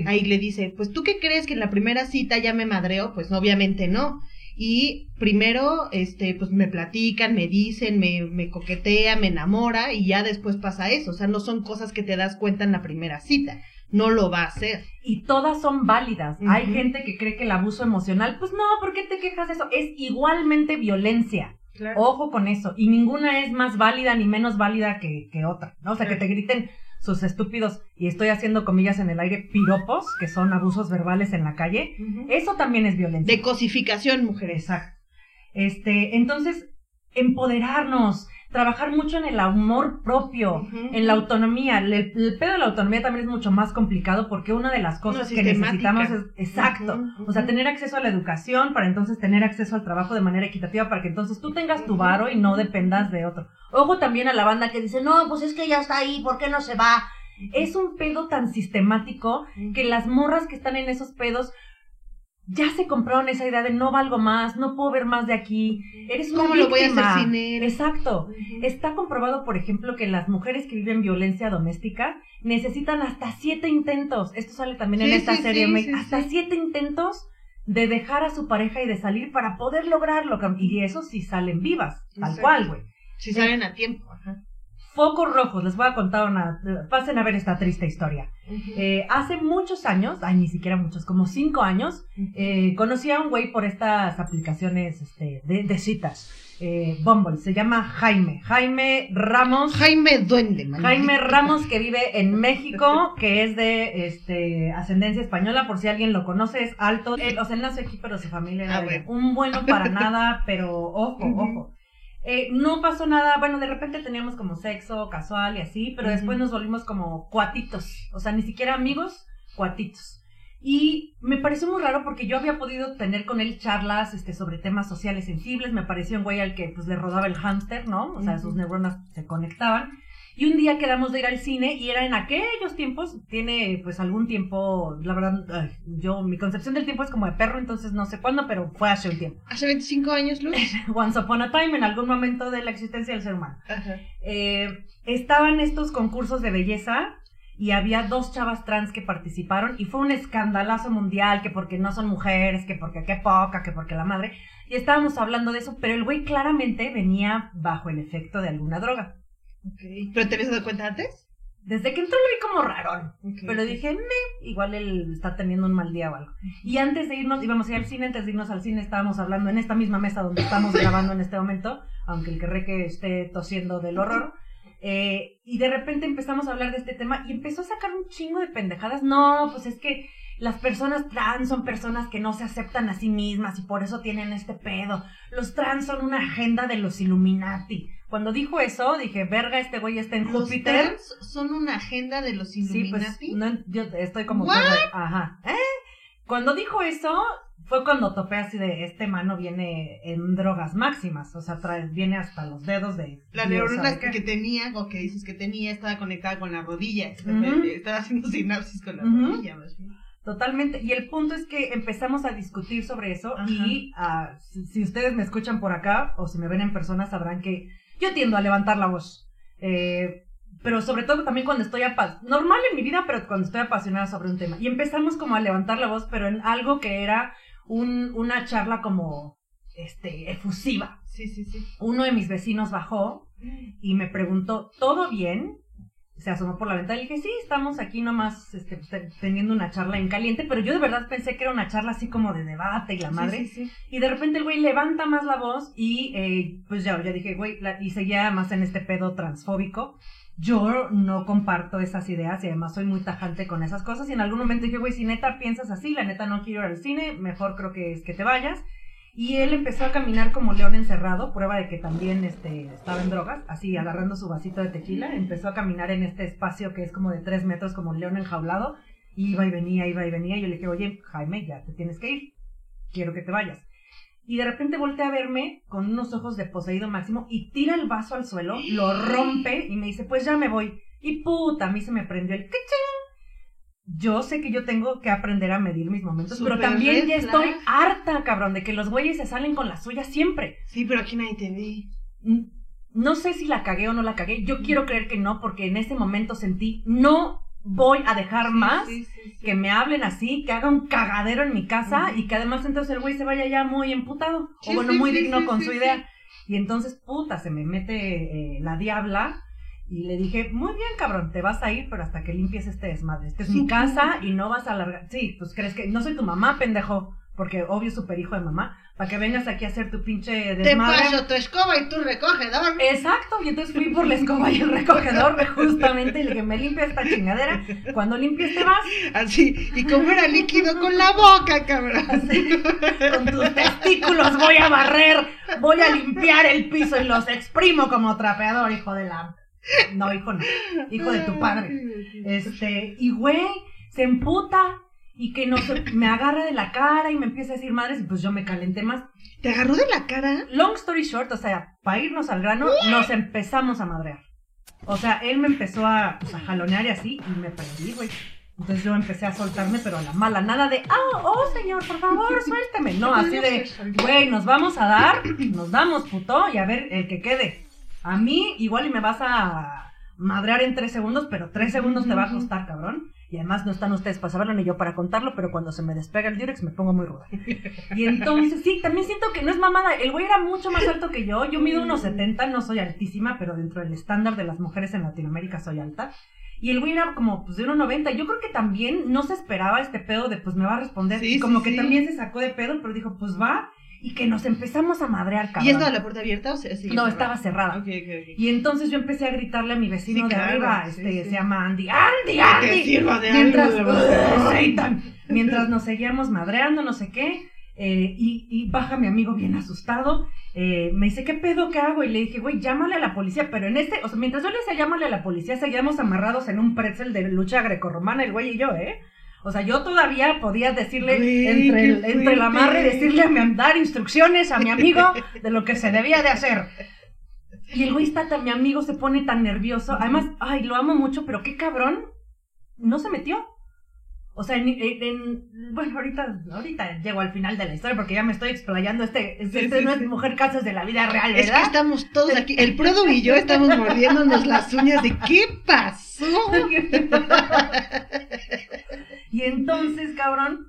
Ahí le dice, pues tú qué crees que en la primera cita ya me madreo, pues obviamente no. Y primero, este, pues me platican, me dicen, me, me coquetea, me enamora y ya después pasa eso. O sea, no son cosas que te das cuenta en la primera cita. No lo va a hacer. Y todas son válidas. Hay gente que cree que el abuso emocional, pues no, ¿por qué te quejas de eso? Es igualmente violencia. Ojo con eso. Y ninguna es más válida ni menos válida que, que otra. ¿no? O sea, que te griten, sus estúpidos, y estoy haciendo comillas en el aire, piropos, que son abusos verbales en la calle, eso también es violencia. De cosificación, mujer. Exacto. Este, entonces, empoderarnos, trabajar mucho en el amor propio, en la autonomía. El, pedo de la autonomía también es mucho más complicado porque una de las cosas que necesitamos es, exacto, o sea, tener acceso a la educación para entonces tener acceso al trabajo de manera equitativa para que entonces tú tengas tu varo y no dependas de otro. Ojo también a la banda que dice, no, pues es que ya está ahí, ¿por qué no se va? Es un pedo tan sistemático que las morras que están en esos pedos ya se compraron esa idea de no valgo más, no puedo ver más de aquí, eres una ¿Cómo lo voy a hacer sin él? Exacto. Está comprobado, por ejemplo, que las mujeres que viven violencia doméstica necesitan hasta siete intentos, esto sale también en esta serie, hasta siete intentos de dejar a su pareja y de salir para poder lograrlo, y eso sí salen vivas, tal cual, güey. Si salen a tiempo. Focos rojos, les voy a contar una, pasen a ver esta triste historia. Eh, hace muchos años, ay, ni siquiera muchos, como cinco años, eh, conocí a un güey por estas aplicaciones este, de, citas. Eh, Bumble, se llama Jaime, Jaime Ramos. Jaime Duende, Jaime [laughs] Ramos que vive en México, que es de este, ascendencia española, por si alguien lo conoce, es alto. o sea, él nació aquí, pero su familia era ah, un bueno para [laughs] nada, pero ojo, ojo. Eh, no pasó nada, bueno, de repente teníamos como sexo casual y así, pero después nos volvimos como cuatitos, o sea, ni siquiera amigos, cuatitos. Y me pareció muy raro porque yo había podido tener con él charlas este, sobre temas sociales sensibles, me pareció un güey al que pues le rodaba el hámster, ¿no? O sea, sus neuronas se conectaban. Y un día quedamos de ir al cine y era en aquellos tiempos, tiene pues algún tiempo, la verdad, yo, mi concepción del tiempo es como de perro, entonces no sé cuándo, pero fue hace un tiempo. ¿Hace 25 años, Luz? [laughs] Once upon a time, en algún momento de la existencia del ser humano. Eh, estaban estos concursos de belleza y había dos chavas trans que participaron y fue un escandalazo mundial, que porque no son mujeres, que porque qué poca, que porque la madre. Y estábamos hablando de eso, pero el güey claramente venía bajo el efecto de alguna droga. Okay. ¿Pero te habías dado cuenta antes? Desde que entró lo vi como rarón. pero dije, me, igual él está teniendo un mal día o algo. Y antes de irnos, íbamos a ir al cine, antes de irnos al cine estábamos hablando en esta misma mesa donde estamos [laughs] grabando en este momento, aunque el que reque esté tosiendo del horror. Eh, y de repente empezamos a hablar de este tema y empezó a sacar un chingo de pendejadas. No, pues es que las personas trans son personas que no se aceptan a sí mismas y por eso tienen este pedo. Los trans son una agenda de los Illuminati. Cuando dijo eso, dije, verga, este güey está en ¿Los Júpiter. Trans son una agenda de los Illuminati. Sí, pues, no, yo estoy como... Ajá. ¿Eh? Cuando dijo eso, fue cuando topé así de este mano viene en drogas máximas, o sea, trae, viene hasta los dedos de... La neurona qué. que tenía, o que dices que tenía, estaba conectada con la rodilla. Estaba haciendo sinapsis con la rodilla, más bien. Totalmente. Y el punto es que empezamos a discutir sobre eso Ajá. y si, si ustedes me escuchan por acá o si me ven en persona sabrán que yo tiendo a levantar la voz. Eh, pero sobre todo también cuando estoy apasionada, normal en mi vida, pero cuando estoy apasionada sobre un tema. Y empezamos como a levantar la voz, pero en algo que era un, una charla como este, efusiva. Sí, sí, sí. Uno de mis vecinos bajó y me preguntó, ¿todo bien? Se asomó por la ventana y le dije, sí, estamos aquí nomás este, te- teniendo una charla en caliente, pero yo de verdad pensé que era una charla así como de debate y la madre. Sí, sí, sí. Y de repente el güey levanta más la voz y eh, pues ya, ya dije, güey, la- y seguía más en este pedo transfóbico. Yo no comparto esas ideas y además soy muy tajante con esas cosas. Y en algún momento dije, güey, si neta piensas así, la neta no quiero ir al cine, mejor creo que es que te vayas. Y él empezó a caminar como león encerrado, prueba de que también este, estaba en drogas, así agarrando su vasito de tequila. Empezó a caminar en este espacio que es como de tres metros, como un león enjaulado. Iba y venía, iba y venía. Y yo le dije, oye, Jaime, ya te tienes que ir. Quiero que te vayas. Y de repente voltea a verme con unos ojos de poseído máximo y tira el vaso al suelo, lo rompe y me dice, pues ya me voy. Y puta, a mí se me prendió el ¡kiching! Yo sé que yo tengo que aprender a medir mis momentos, pero también ya estoy flag. harta, cabrón, de que los güeyes se salen con la suya siempre. Sí, pero aquí nadie te ve. No sé si la cagué o no la cagué. Yo quiero creer que no, porque en ese momento sentí, no voy a dejar más Sí, sí, sí. que me hablen así, que haga un cagadero en mi casa y que además entonces el güey se vaya ya muy emputado o bueno, muy digno con su idea. Y entonces, puta, se me mete eh, la diabla y le dije, muy bien, cabrón, te vas a ir, pero hasta que limpies este desmadre. Esta es [laughs] mi casa y no vas a alargar. Sí, pues crees que no soy tu mamá, pendejo, porque obvio super hijo de mamá, para que vengas aquí a hacer tu pinche Te desmadre. paso tu escoba y tu recogedor. Exacto, y entonces fui por la escoba y el recogedor [laughs] justamente y le dije, me limpia esta chingadera, cuando limpies te vas, Así. Y como era líquido con la boca, cabrón. [laughs] Así, con tus testículos voy a barrer, voy a limpiar el piso y los exprimo como trapeador, hijo de la... No, hijo no, hijo de tu padre. Este, y güey, se emputa y que no me agarra de la cara y me empieza a decir madres y pues yo me calenté más. ¿Te agarró de la cara? Long story short, o sea, para irnos al grano, nos empezamos a madrear. O sea, él me empezó a, pues, a jalonear y así, y me prendí, güey. Entonces yo empecé a soltarme, pero a la mala, nada de, ah, oh, señor, por favor, suélteme. No, [laughs] así de, güey, nos vamos a dar, nos damos, puto, y a ver el que quede. A mí, igual y me vas a madrear en tres segundos, pero tres segundos te va a costar, cabrón. Y además no están ustedes para saberlo ni yo para contarlo, pero cuando se me despega el Durex me pongo muy ruda. Y entonces, sí, también siento que no es mamada. El güey era mucho más alto que yo. Yo mido unos 70, no soy altísima, pero dentro del estándar de las mujeres en Latinoamérica soy alta. Y el güey era como, pues, de 1,90. Yo creo que también no se esperaba este pedo de, pues, me va a responder. Sí, y como sí, que sí. también se sacó de pedo, pero dijo, pues, va. Y que nos empezamos a madrear, cabrón. ¿Y estaba la puerta abierta o se No, estaba cerrada. Ok, ok, ok. Y entonces yo empecé a gritarle a mi vecino Sí, de claro, arriba, sí, este, sí. se llama Andy, Andy, Andy. sirva de Mientras, [laughs] mientras nos seguíamos madreando, no sé qué, eh, y, y baja mi amigo bien asustado, eh, me dice, ¿qué pedo, qué hago? Y le dije, güey, llámale a la policía, pero en este, o sea, mientras yo le decía, llámale a la policía, seguíamos amarrados en un pretzel de lucha grecorromana, el güey y yo, ¿eh? O sea, yo todavía podía decirle entre, el, entre el amarre, decirle a mi, dar instrucciones a mi amigo de lo que se debía de hacer. Y el güey está tan, mi amigo se pone tan nervioso. Además, ay, lo amo mucho, pero qué cabrón. No se metió. O sea, en, en- en- bueno, ahorita, ahorita llego al final de la historia porque ya me estoy explayando. Este, este, Sí, este sí, no es sí. mujer casas de la vida real, Es que ¿verdad? estamos todos aquí. El Prodo y yo estamos mordiéndonos las uñas de ¿qué pasó? y entonces, cabrón,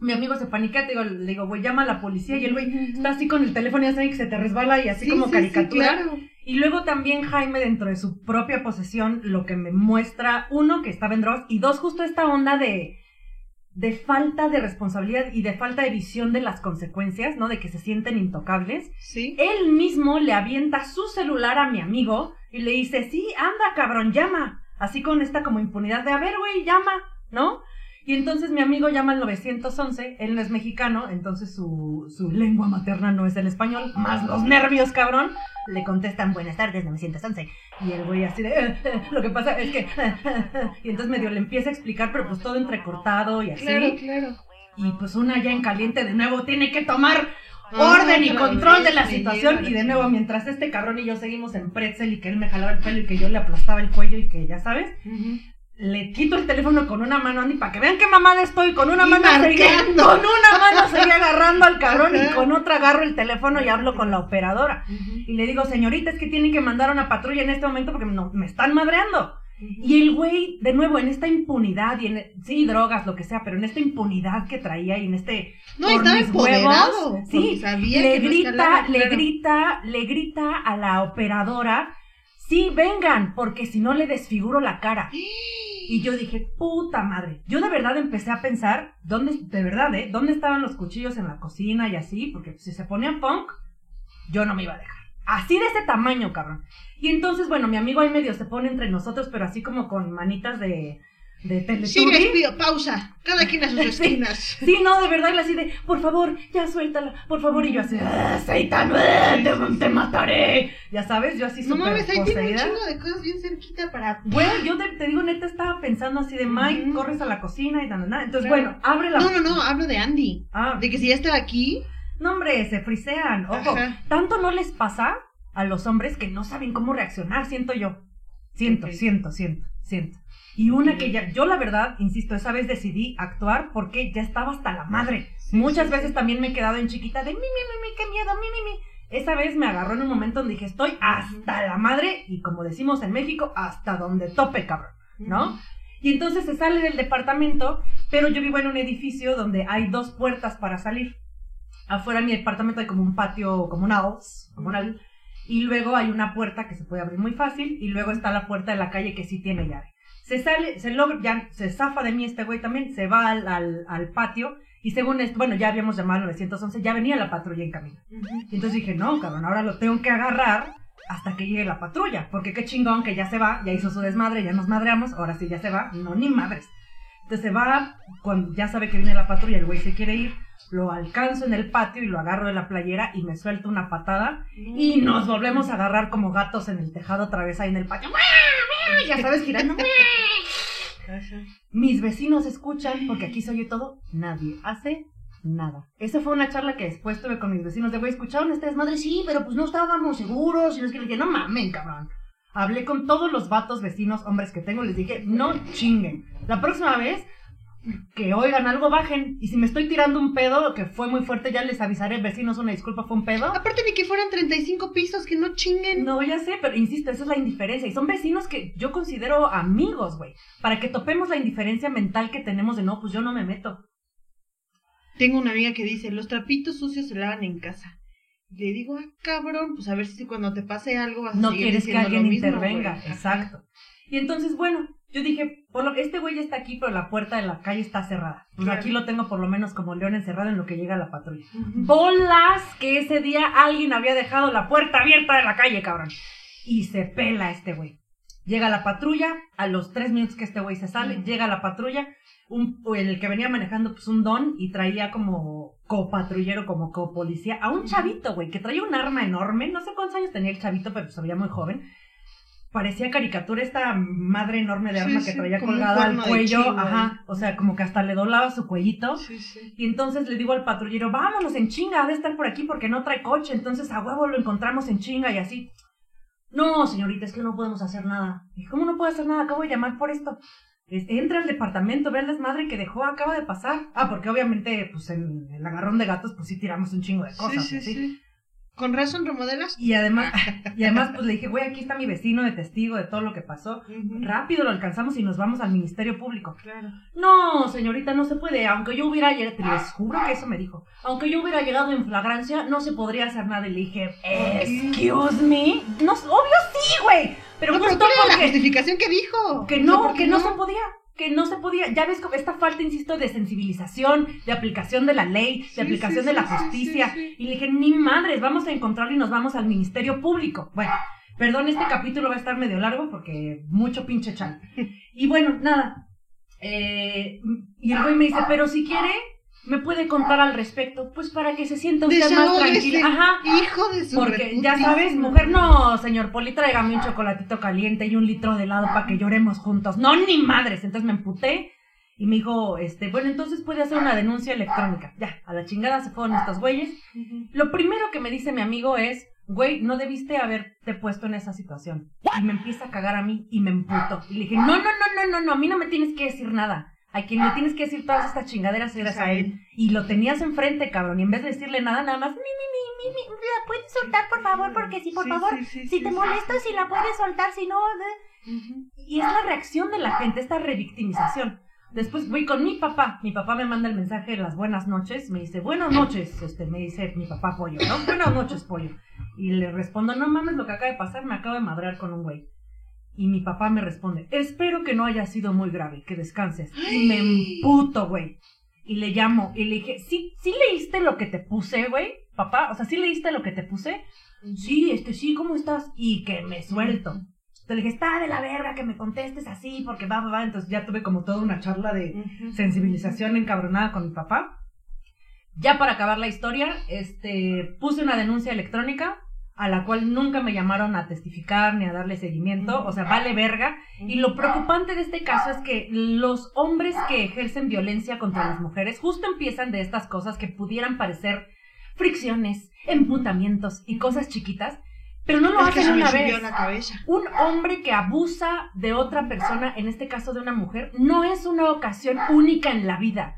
mi amigo se paniquea, te digo, le digo, güey, llama a la policía y el güey está así con el teléfono y hace que se te resbala y así Sí, como sí, sí, caricatura. claro. Y luego también Jaime, dentro de su propia posesión, lo que me muestra, uno, que estaba en drogas, y dos, justo esta onda de, de falta de responsabilidad y de falta de visión de las consecuencias, ¿no? De que se sienten intocables. Sí. Él mismo le avienta su celular a mi amigo y le dice, sí, anda, cabrón, llama. Así con esta como impunidad de, a ver, güey, llama, ¿no? Y entonces mi amigo llama al 911, él no es mexicano, entonces su, su lengua materna no es el español, más los nervios, cabrón. Le contestan, buenas tardes, 911. Y el güey así de, "Eh, eh, lo que pasa es que... y entonces medio le empieza a explicar, pero pues todo entrecortado y así. Claro, claro. Y pues una ya en caliente de nuevo tiene que tomar orden y control de la situación. Y de nuevo, mientras este cabrón y yo seguimos en pretzel y que él me jalaba el pelo y que yo le aplastaba el cuello y que ya sabes, le quito el teléfono con una mano, Andy, para que vean qué mamada estoy, con una mano seguía, [laughs] con una mano seguía agarrando al cabrón y con otra agarro el teléfono y hablo con la operadora. Y le digo, señorita, es que tienen que mandar una patrulla en este momento porque no, me están madreando. Y el güey, de nuevo, en esta impunidad y en, sí, drogas, lo que sea, pero en esta impunidad que traía y en este... No, estaba empoderado. sí, le grita, le grita, le grita a la operadora, sí, vengan, porque si no le desfiguro la cara. [gasps] Y yo dije, puta madre. Yo de verdad empecé a pensar, ¿dónde, de verdad, eh? ¿Dónde estaban los cuchillos en la cocina y así? Porque si se ponían punk, yo no me iba a dejar. Así de ese tamaño, cabrón. Y entonces, bueno, mi amigo ahí medio se pone entre nosotros, pero así como con manitas de, de Sí, les pausa. Cada quien a sus [laughs] esquinas. Sí, no, de verdad, así de, por favor, ya suéltala, por favor. Y yo así, ah, Seitan, te, te, mataré. Ya sabes, yo así No mames, ahí tiene un chingo de cosas bien cerquita para. Bueno, yo te, digo, neta, estaba pensando así de, Mike, corres a la cocina y nada, nada. Entonces, bueno, abre la. No, no, no, hablo de Andy. Ah. De que si ya estaba aquí. No, hombre, se frisean. Ojo, tanto no les pasa a los hombres que no saben cómo reaccionar, siento yo. Siento, siento, siento, siento. Y una que ya, yo la verdad, insisto, esa vez decidí actuar porque ya estaba hasta la madre. Muchas veces también me he quedado en chiquita de mi, mi, mi, mi, qué miedo, mi, mi, mi. Esa vez me agarró en un momento donde dije, estoy hasta la madre y como decimos en México, hasta donde tope, cabrón, ¿no? Y entonces se sale del departamento, pero yo vivo en un edificio donde hay dos puertas para salir. Afuera de mi departamento hay como un patio comunal, comunal, y luego hay una puerta que se puede abrir muy fácil, y luego está la puerta de la calle que sí tiene llave. Se sale, se logra, ya se zafa de mí este güey también, se va al, al, patio y según esto, bueno, ya habíamos llamado al 911, ya venía la patrulla en camino. Y entonces dije, no, cabrón, ahora lo tengo que agarrar hasta que llegue la patrulla, porque qué chingón que ya se va, ya hizo su desmadre, ya nos madreamos, ahora sí ya se va, no, ni madres. Entonces se va, cuando ya sabe que viene la patrulla, el güey se quiere ir, lo alcanzo en el patio y lo agarro de la playera y me suelto una patada y nos volvemos a agarrar como gatos en el tejado otra vez ahí en el patio ya sabes, girando. Mis vecinos escuchan, porque aquí se oye todo, nadie hace nada. Esa fue una charla que después tuve con mis vecinos de, güey, ¿escucharon este desmadre? Sí, pero pues no estábamos seguros. Y no es que le dije, no mamen, cabrón. Hablé con todos los vatos vecinos, hombres que tengo, les dije, no chinguen. La próxima vez que oigan algo, bajen. Y si me estoy tirando un pedo, que fue muy fuerte, ya les avisaré, vecinos, una disculpa, fue un pedo. Aparte de que fueran 35 pisos, que no chinguen. No, ya sé, pero insisto, esa es la indiferencia. Y son vecinos que yo considero amigos, güey. Para que topemos la indiferencia mental que tenemos de no, pues yo no me meto. Tengo una amiga que dice, los trapitos sucios se lavan en casa. Le digo, ah, cabrón, pues a ver si cuando te pase algo vas a No quieres que alguien intervenga, exacto. Y entonces, bueno, yo dije, por lo, este güey está aquí, pero la puerta de la calle está cerrada. Pues aquí lo tengo por lo menos como león encerrado en lo que llega la patrulla. Bolas que ese día alguien había dejado la puerta abierta de la calle, cabrón. Y se pela este güey. Llega la patrulla, a los tres minutos que este güey se sale, llega la patrulla, un, el que venía manejando pues un don y traía como copatrullero, como copolicía, a un chavito, güey, que traía un arma enorme, no sé cuántos años tenía el chavito, pero pues, veía muy joven parecía caricatura esta madre enorme de arma que traía colgada al cuello, ajá, o sea, como que hasta le doblaba su cuellito. Y entonces le digo al patrullero, vámonos en chinga, ha de estar por aquí porque no trae coche, entonces a huevo lo encontramos en chinga y así. No, señorita, es que no podemos hacer nada. Y ¿cómo no puedo hacer nada? Acabo de llamar por esto. entra al departamento, ve el desmadre que dejó, acaba de pasar. Ah, porque obviamente, pues en el agarrón de gatos, pues sí tiramos un chingo de cosas. Sí, sí, sí. ¿Con razón remodelas? Y además, [laughs] y además pues le dije, güey, aquí está mi vecino de testigo de todo lo que pasó. Rápido lo alcanzamos y nos vamos al Ministerio Público. Claro. No, señorita, no se puede. Aunque yo hubiera llegado, les juro que eso me dijo. Aunque yo hubiera llegado en flagrancia, no se podría hacer nada. Y le dije, excuse me. No, obvio sí, güey. Pero justo pero la justificación que dijo? Que no, que no se podía que no se podía, ya ves esta falta, insisto, de sensibilización, de aplicación de la ley, de aplicación de la justicia. y le dije, ni madres, vamos a encontrarlo y nos vamos al Ministerio Público. Bueno, perdón, este capítulo va a estar medio largo porque mucho pinche chan. Y bueno, nada. Eh, y el güey me dice, pero si quiere, me puede contar al respecto, pues para que se sienta usted más tranquila. Ajá. Hijo de su Porque ya sabes, mujer, no, señor Poli, tráigame un chocolatito caliente y un litro de helado para que lloremos juntos. No, ni madres. Entonces me emputé Y me dijo, este, bueno, entonces puede hacer una denuncia electrónica. Ya, a la chingada se fueron estos güeyes. Lo primero que me dice mi amigo es, güey, no debiste haberte puesto en esa situación. Y me empieza a cagar a mí y me emputo. Y le dije, no, no, no, no, no, no, a mí no me tienes que decir nada. A quien le tienes que decir todas estas chingaderas eres a él. Y lo tenías enfrente, cabrón. Y en vez de decirle nada, nada más, mi, mi, mi, mi, mi, ¿la puedes soltar, por favor? Porque si, por Sí, favor, sí, sí, si te sí. molesto, si la puedes soltar, si no... Y es la reacción de la gente, esta revictimización. Después voy con mi papá. Mi papá me manda el mensaje de las buenas noches. Me dice, buenas noches. Este, me dice mi papá pollo, ¿no? Buenas noches, pollo. Y le respondo, no mames lo que acaba de pasar, me acabo de madrear con un güey. Y mi papá me responde, espero que no haya sido muy grave, que descanses. Y me emputo, güey. Y le llamo y le dije, ¿sí, ¿sí leíste lo que te puse, güey? Papá, o sea, ¿sí leíste lo que te puse? Sí, este, sí, ¿cómo estás? Y que me suelto. Entonces le dije, está de la verga que me contestes así, porque va, va, va. Entonces ya tuve como toda una charla de sensibilización encabronada con mi papá. Ya para acabar la historia, este, puse una denuncia electrónica a la cual nunca me llamaron a testificar ni a darle seguimiento, o sea, vale verga. Y lo preocupante de este caso es que los hombres que ejercen violencia contra las mujeres justo empiezan de estas cosas que pudieran parecer fricciones, emputamientos y cosas chiquitas, pero no lo Es hacen una vez. la. Un hombre que abusa de otra persona, en este caso de una mujer, no es una ocasión única en la vida.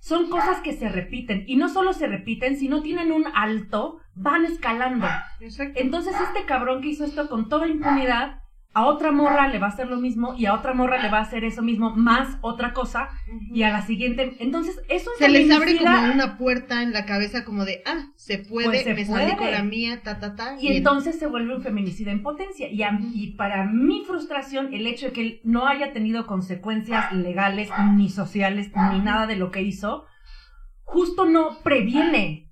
Son cosas que se repiten. Y no solo se repiten, si no tienen un alto, van escalando. Exacto. Entonces este cabrón que hizo esto con toda impunidad, a otra morra le va a hacer lo mismo y a otra morra le va a hacer eso mismo más otra cosa y a la siguiente. Entonces es un Se les abre como una puerta en la cabeza como de, ah, se puede, Pues se me salí puede. con la mía, ta, ta, ta. Y entonces se vuelve un feminicida en potencia. Y, a- y para mi frustración, el hecho de que él no haya tenido consecuencias legales, ni sociales, ni nada de lo que hizo, justo no previene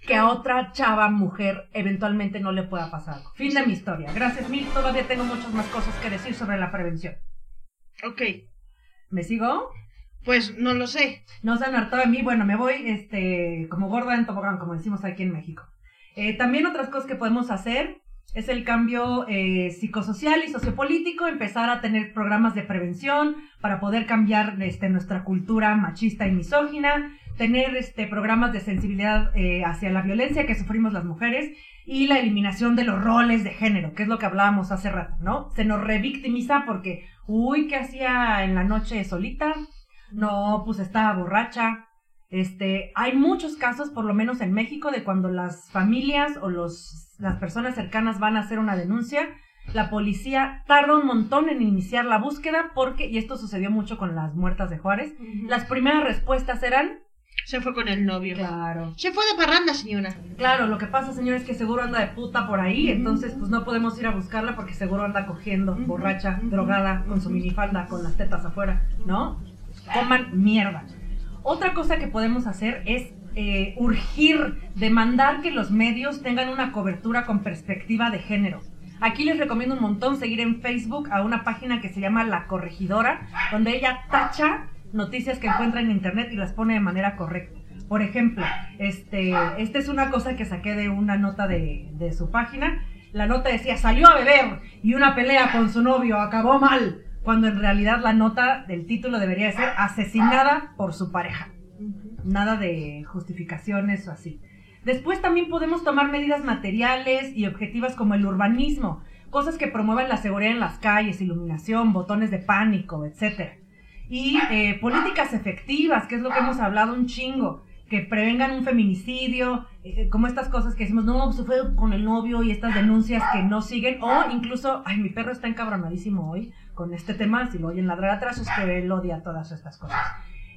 que a otra chava mujer eventualmente no le pueda pasar. Fin de mi historia. Gracias mil. Todavía tengo muchas más cosas que decir sobre la prevención. Ok, ¿Me sigo? pues no lo sé. No se han hartado de mí. Bueno, me voy este, como gorda en tobogán, como decimos aquí en México. Eh, también otras cosas que podemos hacer es el cambio eh, psicosocial y sociopolítico, empezar a tener programas de prevención para poder cambiar este, nuestra cultura machista y misógina, tener este, programas de sensibilidad eh, hacia la violencia que sufrimos las mujeres y la eliminación de los roles de género, que es lo que hablábamos hace rato, ¿no? Se nos revictimiza porque, uy, ¿qué hacía en la noche solita? No, pues estaba borracha. Este, hay muchos casos, por lo menos en México, de cuando las familias o los, las personas cercanas van a hacer una denuncia, la policía tarda un montón en iniciar la búsqueda porque, y esto sucedió mucho con las muertas de Juárez, las primeras respuestas eran, Se fue con el novio. claro, Se fue de parranda, señora. claro, lo que pasa, señor, es que seguro anda de puta por ahí, entonces pues no podemos ir a buscarla porque seguro anda cogiendo, Ujú, borracha, ujú, drogada, con su minifalda, con las tetas afuera, ¿no? Coman mierda. Otra cosa que podemos hacer es eh, urgir, demandar que los medios tengan una cobertura con perspectiva de género. Aquí les recomiendo un montón seguir en Facebook a una página que se llama La Corregidora, donde ella tacha noticias que encuentra en internet y las pone de manera correcta. Por ejemplo, este, esta es una cosa que saqué de una nota de, de su página. La nota decía, salió a beber y una pelea con su novio acabó mal, cuando en realidad la nota del título debería ser asesinada por su pareja. Nada de justificaciones o así. Después también podemos tomar medidas materiales y objetivas como el urbanismo, cosas que promuevan la seguridad en las calles, iluminación, botones de pánico, etc. Y eh, políticas efectivas, que es lo que hemos hablado un chingo, que prevengan un feminicidio, eh, como estas cosas que decimos, no, se fue con el novio y estas denuncias que no siguen, o incluso, ay, mi perro está encabronadísimo hoy con este tema, si lo oyen ladrar atrás es que él odia todas estas cosas.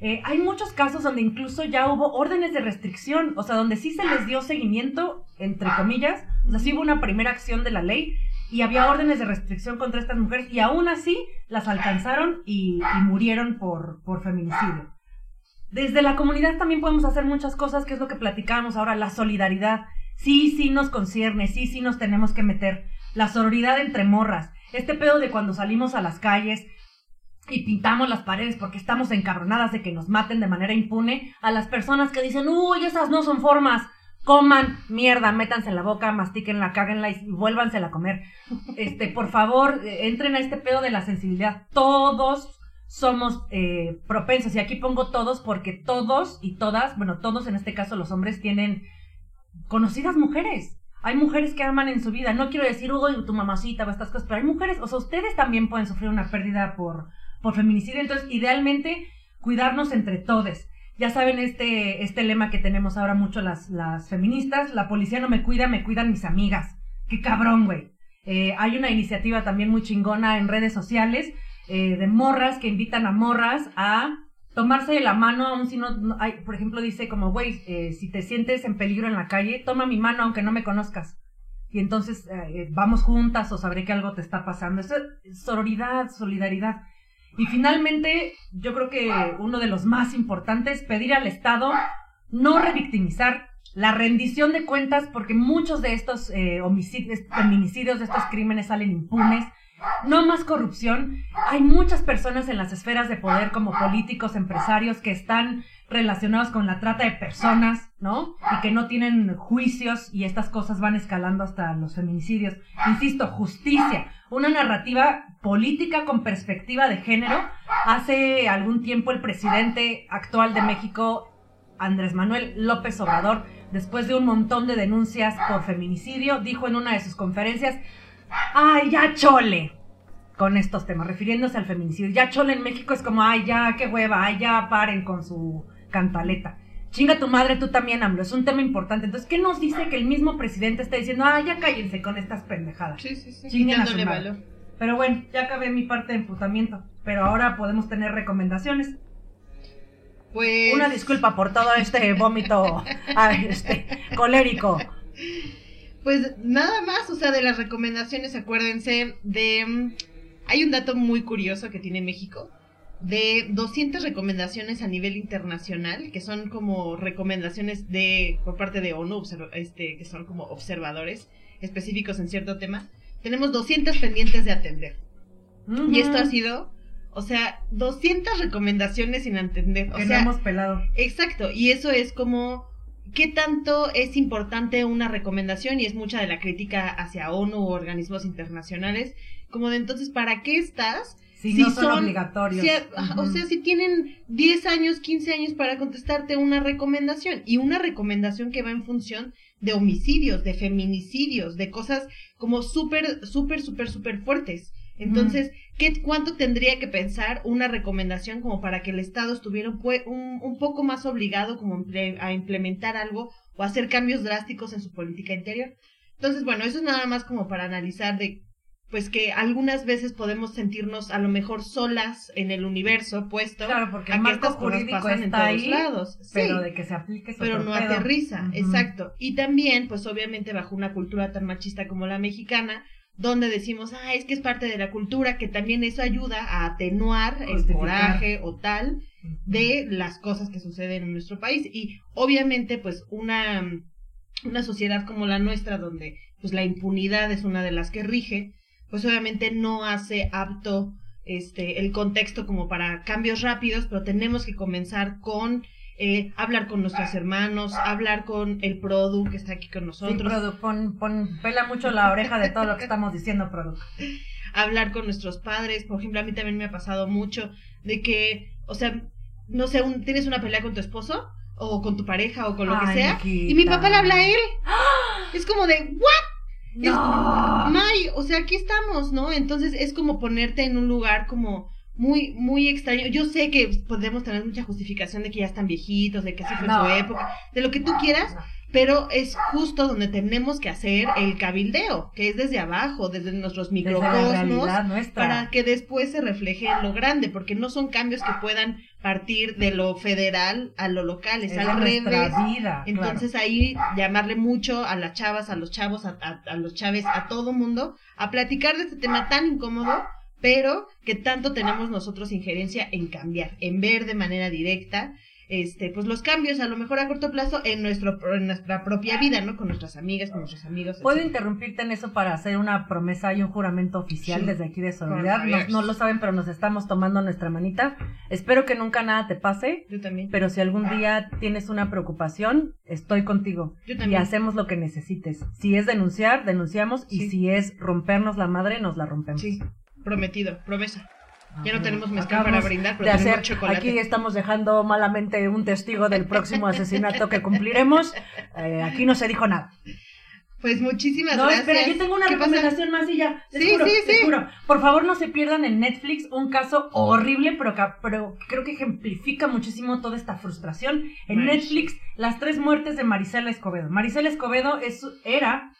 Eh, hay muchos casos donde incluso ya hubo órdenes de restricción, o sea, donde sí se les dio seguimiento, entre comillas, o sea, sí hubo una primera acción de la ley y había órdenes de restricción contra estas mujeres y aún así las alcanzaron y, murieron por, por feminicidio. Desde la comunidad también podemos hacer muchas cosas, que es lo que platicábamos ahora, la solidaridad. Sí, sí nos concierne, sí, sí nos tenemos que meter. La sororidad entre morras. Este pedo de cuando salimos a las calles, y pintamos las paredes porque estamos encabronadas de que nos maten de manera impune, a las personas que dicen, uy, esas no son formas, coman mierda, métanse en la boca, mastíquenla, cáguenla y vuélvansela a comer. Este, por favor, eh, entren a este pedo de la sensibilidad. Todos somos eh, propensos, y aquí pongo todos porque todos y todas, bueno, todos en este caso los hombres tienen conocidas mujeres. Hay mujeres que aman en su vida. No quiero decir, uy, tu mamacita o estas cosas, pero hay mujeres, o sea, ustedes también pueden sufrir una pérdida por, por feminicidio. Entonces, idealmente, cuidarnos entre todos. Ya saben este, este lema que tenemos ahora mucho las, las feministas, la policía no me cuida, me cuidan mis amigas. Qué cabrón, güey. Eh, hay una iniciativa también muy chingona en redes sociales eh, de morras que invitan a morras a tomarse de la mano, aun si no, hay, por ejemplo, dice como, güey, eh, si te sientes en peligro en la calle, toma mi mano aunque no me conozcas. Y entonces vamos juntas o sabré que algo te está pasando. Eso es sororidad, solidaridad. Y finalmente, yo creo que uno de los más importantes, pedir al Estado no revictimizar, la rendición de cuentas, porque muchos de estos eh, homicidios, feminicidios, de estos crímenes salen impunes no más corrupción. Hay muchas personas en las esferas de poder como políticos, empresarios que están relacionados con la trata de personas, ¿no? Y que no tienen juicios y estas cosas van escalando hasta los feminicidios. Insisto, justicia, una narrativa política con perspectiva de género. Hace algún tiempo el presidente actual de México, Andrés Manuel López Obrador, después de un montón de denuncias por feminicidio, dijo en una de sus conferencias, ay, ya chole con estos temas, refiriéndose al feminicidio. Ya chole en México es como, ay, ya, qué hueva, ay, ya paren con su cantaleta. Chinga tu madre, tú también, AMLO. Es un tema importante. Entonces, ¿qué nos dice que el mismo presidente está diciendo, ay, ya cállense con estas pendejadas? Sí, sí, sí. Chinguen a su valor. Pero bueno, ya acabé mi parte de emputamiento. Pero ahora podemos tener recomendaciones. Pues. Una disculpa por todo este vómito ay, [laughs] este, colérico. Pues nada más, o sea, de las recomendaciones, acuérdense de... mm, Hay un dato muy curioso que tiene México, de 200 recomendaciones a nivel internacional, que son como recomendaciones de por parte de ONU, este, que son como observadores específicos en cierto tema. Tenemos 200 pendientes de atender. Y esto ha sido, o sea, 200 recomendaciones sin atender. O que sea, no hemos pelado. Exacto, y eso es como qué tanto es importante una recomendación y es mucha de la crítica hacia ONU o organismos internacionales, como de entonces, ¿para qué estás? Si, si no son, son- obligatorios. Si O sea, si tienen 10 años, 15 años para contestarte una recomendación y una recomendación que va en función de homicidios, de feminicidios, de cosas como súper, súper, súper, súper fuertes. Entonces, ¿qué, ¿cuánto tendría que pensar una recomendación como para que el Estado estuviera un, un, poco más obligado como a implementar algo o hacer cambios drásticos en su política interior? Entonces, bueno, eso es nada más como para analizar de pues que algunas veces podemos sentirnos a lo mejor solas en el universo puesto Claro, porque a el que marco estas cosas pasan en todos ahí, lados. pero Sí de que se aplique pero no pedo. aterriza, exacto. Y también, pues obviamente bajo una cultura tan machista como la mexicana, donde decimos, ah, es que es parte de la cultura, que también eso ayuda a atenuar el coraje o tal de las cosas que suceden en nuestro país. Y obviamente, pues una, una sociedad como la nuestra, donde pues la impunidad es una de las que rige, pues obviamente no hace apto este el contexto como para cambios rápidos, pero tenemos que comenzar con eh, hablar con nuestros hermanos, hablar con el Produ que está aquí con Sí, nosotros, Produ, pon, pon, pela mucho la oreja de todo lo que estamos diciendo, Produ. [laughs] hablar con nuestros padres. Por ejemplo, a mí también me ha pasado mucho de que, o sea, no sé, un- tienes una pelea con tu esposo o con tu pareja o con lo que sea, Nikita. y mi papá le habla a él. [gasps] Es como de, ¿what? Es- ¡No! May, o sea, aquí estamos, ¿no? Entonces es como ponerte en un lugar como muy, muy extraño. Yo sé que podemos tener mucha justificación de que ya están viejitos, de que así fue No. su época, de lo que tú quieras. Pero es justo donde tenemos que hacer el cabildeo, que es desde abajo, desde nuestros Desde microcosmos, nuestra. para que después se refleje en lo grande, porque no son cambios que puedan partir de lo federal a lo local, es, Es al revés. vida. Entonces ahí llamarle mucho a las chavas, a los chavos, a, a- a los chaves, a todo mundo, a platicar de este tema tan incómodo, pero que tanto tenemos nosotros injerencia en cambiar, en ver de manera directa, este, pues los cambios a lo mejor a corto plazo en nuestro, en nuestra propia vida, ¿no? Con nuestras amigas, con nuestros amigos. ¿Puedo interrumpirte en eso para hacer una promesa y un juramento oficial Sí. desde aquí de Solidaridad? No, lo saben, pero nos estamos tomando nuestra manita. Espero que nunca nada te pase, Yo también. pero si algún día tienes una preocupación, estoy contigo. Yo Y también. hacemos lo que necesites. Si es denunciar, denunciamos. Y si es rompernos la madre, nos la rompemos. Sí, prometido, promesa. Ya no tenemos mezcal Acabamos para brindar, pero de tenemos hacer, chocolate. aquí estamos dejando malamente un testigo del próximo asesinato que cumpliremos. [laughs] Eh, aquí no se dijo nada. Pues muchísimas No, gracias. espera, yo tengo una recomendación más y ya. Les Sí, juro, sí, les sí. juro. Por favor, no se pierdan en Netflix un caso horrible, pero, pero creo que ejemplifica muchísimo toda esta frustración. En Marish. Netflix, las tres muertes de Marisela Escobedo. Marisela Escobedo es, era,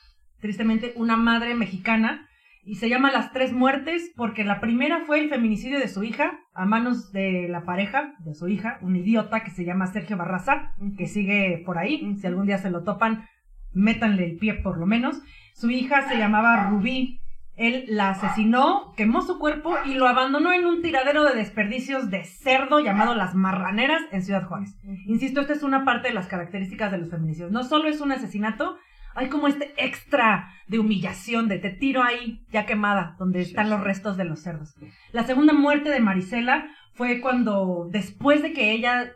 tristemente, una madre mexicana y se llama Las Tres Muertes porque la primera fue el feminicidio de su hija a manos de la pareja de su hija, un idiota que se llama Sergio Barraza, que sigue por ahí. Si algún día se lo topan, métanle el pie por lo menos. Su hija se llamaba Rubí. Él la asesinó, quemó su cuerpo y lo abandonó en un tiradero de desperdicios de cerdo llamado Las Marraneras en Ciudad Juárez. Insisto, esta es una parte de las características de los feminicidios. No solo es un asesinato, hay como este extra de humillación, de te tiro ahí ya quemada, donde están los restos de los cerdos. La segunda muerte de Marisela fue cuando, después de que ella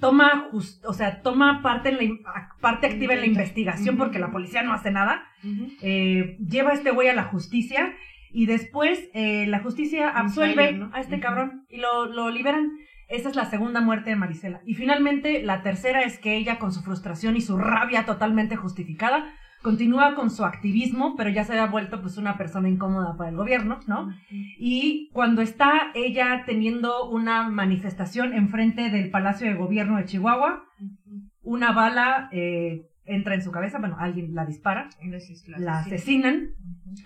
toma, o sea, toma parte, en la, parte activa en la investigación porque la policía no hace nada, eh, lleva a este güey a la justicia y después eh, la justicia absuelve a este cabrón y lo, lo liberan. Esa es la segunda muerte de Marisela. Y finalmente, la tercera es que ella, con su frustración y su rabia totalmente justificada, continúa con su activismo, pero ya se había vuelto pues una persona incómoda para el gobierno, ¿no? Y cuando está ella teniendo una manifestación enfrente del Palacio de Gobierno de Chihuahua, una bala eh, entra en su cabeza, bueno, alguien la dispara, la la asesina. asesinan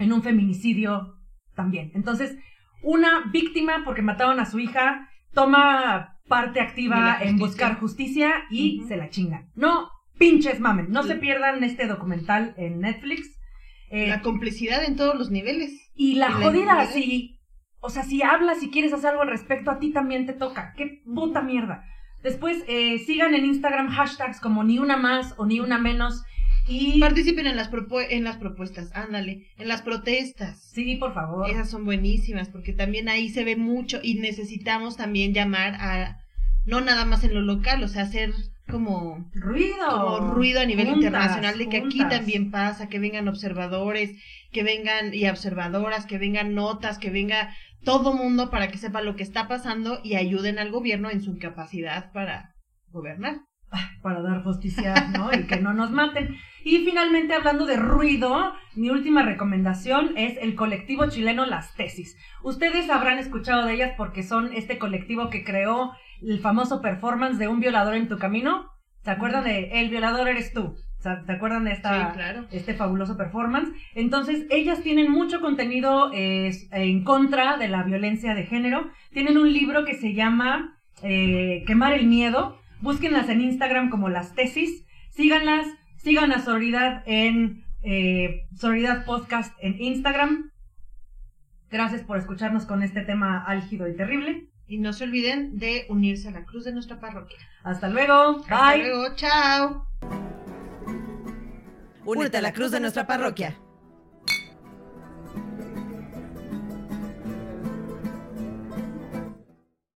en un feminicidio también. Entonces, una víctima porque mataron a su hija toma parte activa en buscar justicia y se la chingan. No, pinches mamen, no Sí. se pierdan este documental en Netflix. Eh, La complicidad en todos los niveles. y la y jodida, si, o sea, si hablas, si quieres hacer algo al respecto, a ti también te toca. Qué puta mierda. Después, eh, sigan en Instagram hashtags como ni una más o ni una menos. Y Participen en las, en las propuestas, ándale, en las protestas. sí, por favor. Esas son buenísimas porque también ahí se ve mucho y necesitamos también llamar a, no nada más en lo local, o sea, hacer como, Ruido. como ruido a nivel Juntas, internacional de que aquí también pasa, que vengan observadores, que vengan y observadoras, que vengan notas, que venga todo mundo para que sepa lo que está pasando y ayuden al gobierno en su incapacidad para gobernar. Para dar justicia, ¿no? Y que no nos maten. Y finalmente, hablando de ruido, mi última recomendación es el colectivo chileno Las Tesis. Ustedes habrán escuchado de ellas porque son este colectivo que creó el famoso performance de un violador en tu camino. ¿Se acuerdan de El violador eres tú? ¿Se acuerdan de esta, Sí, claro. este fabuloso performance. Entonces, ellas tienen mucho contenido eh, en contra de la violencia de género. Tienen un libro que se llama eh, Quemar el Miedo. Búsquenlas en Instagram como las tesis. Síganlas. Sigan a Sororidad en eh, Sororidad Podcast en Instagram. Gracias por escucharnos con este tema álgido y terrible. Y no se olviden de unirse a la cruz de nuestra parroquia. Hasta luego. Hasta Bye. luego, chao. Únete a la cruz de nuestra parroquia.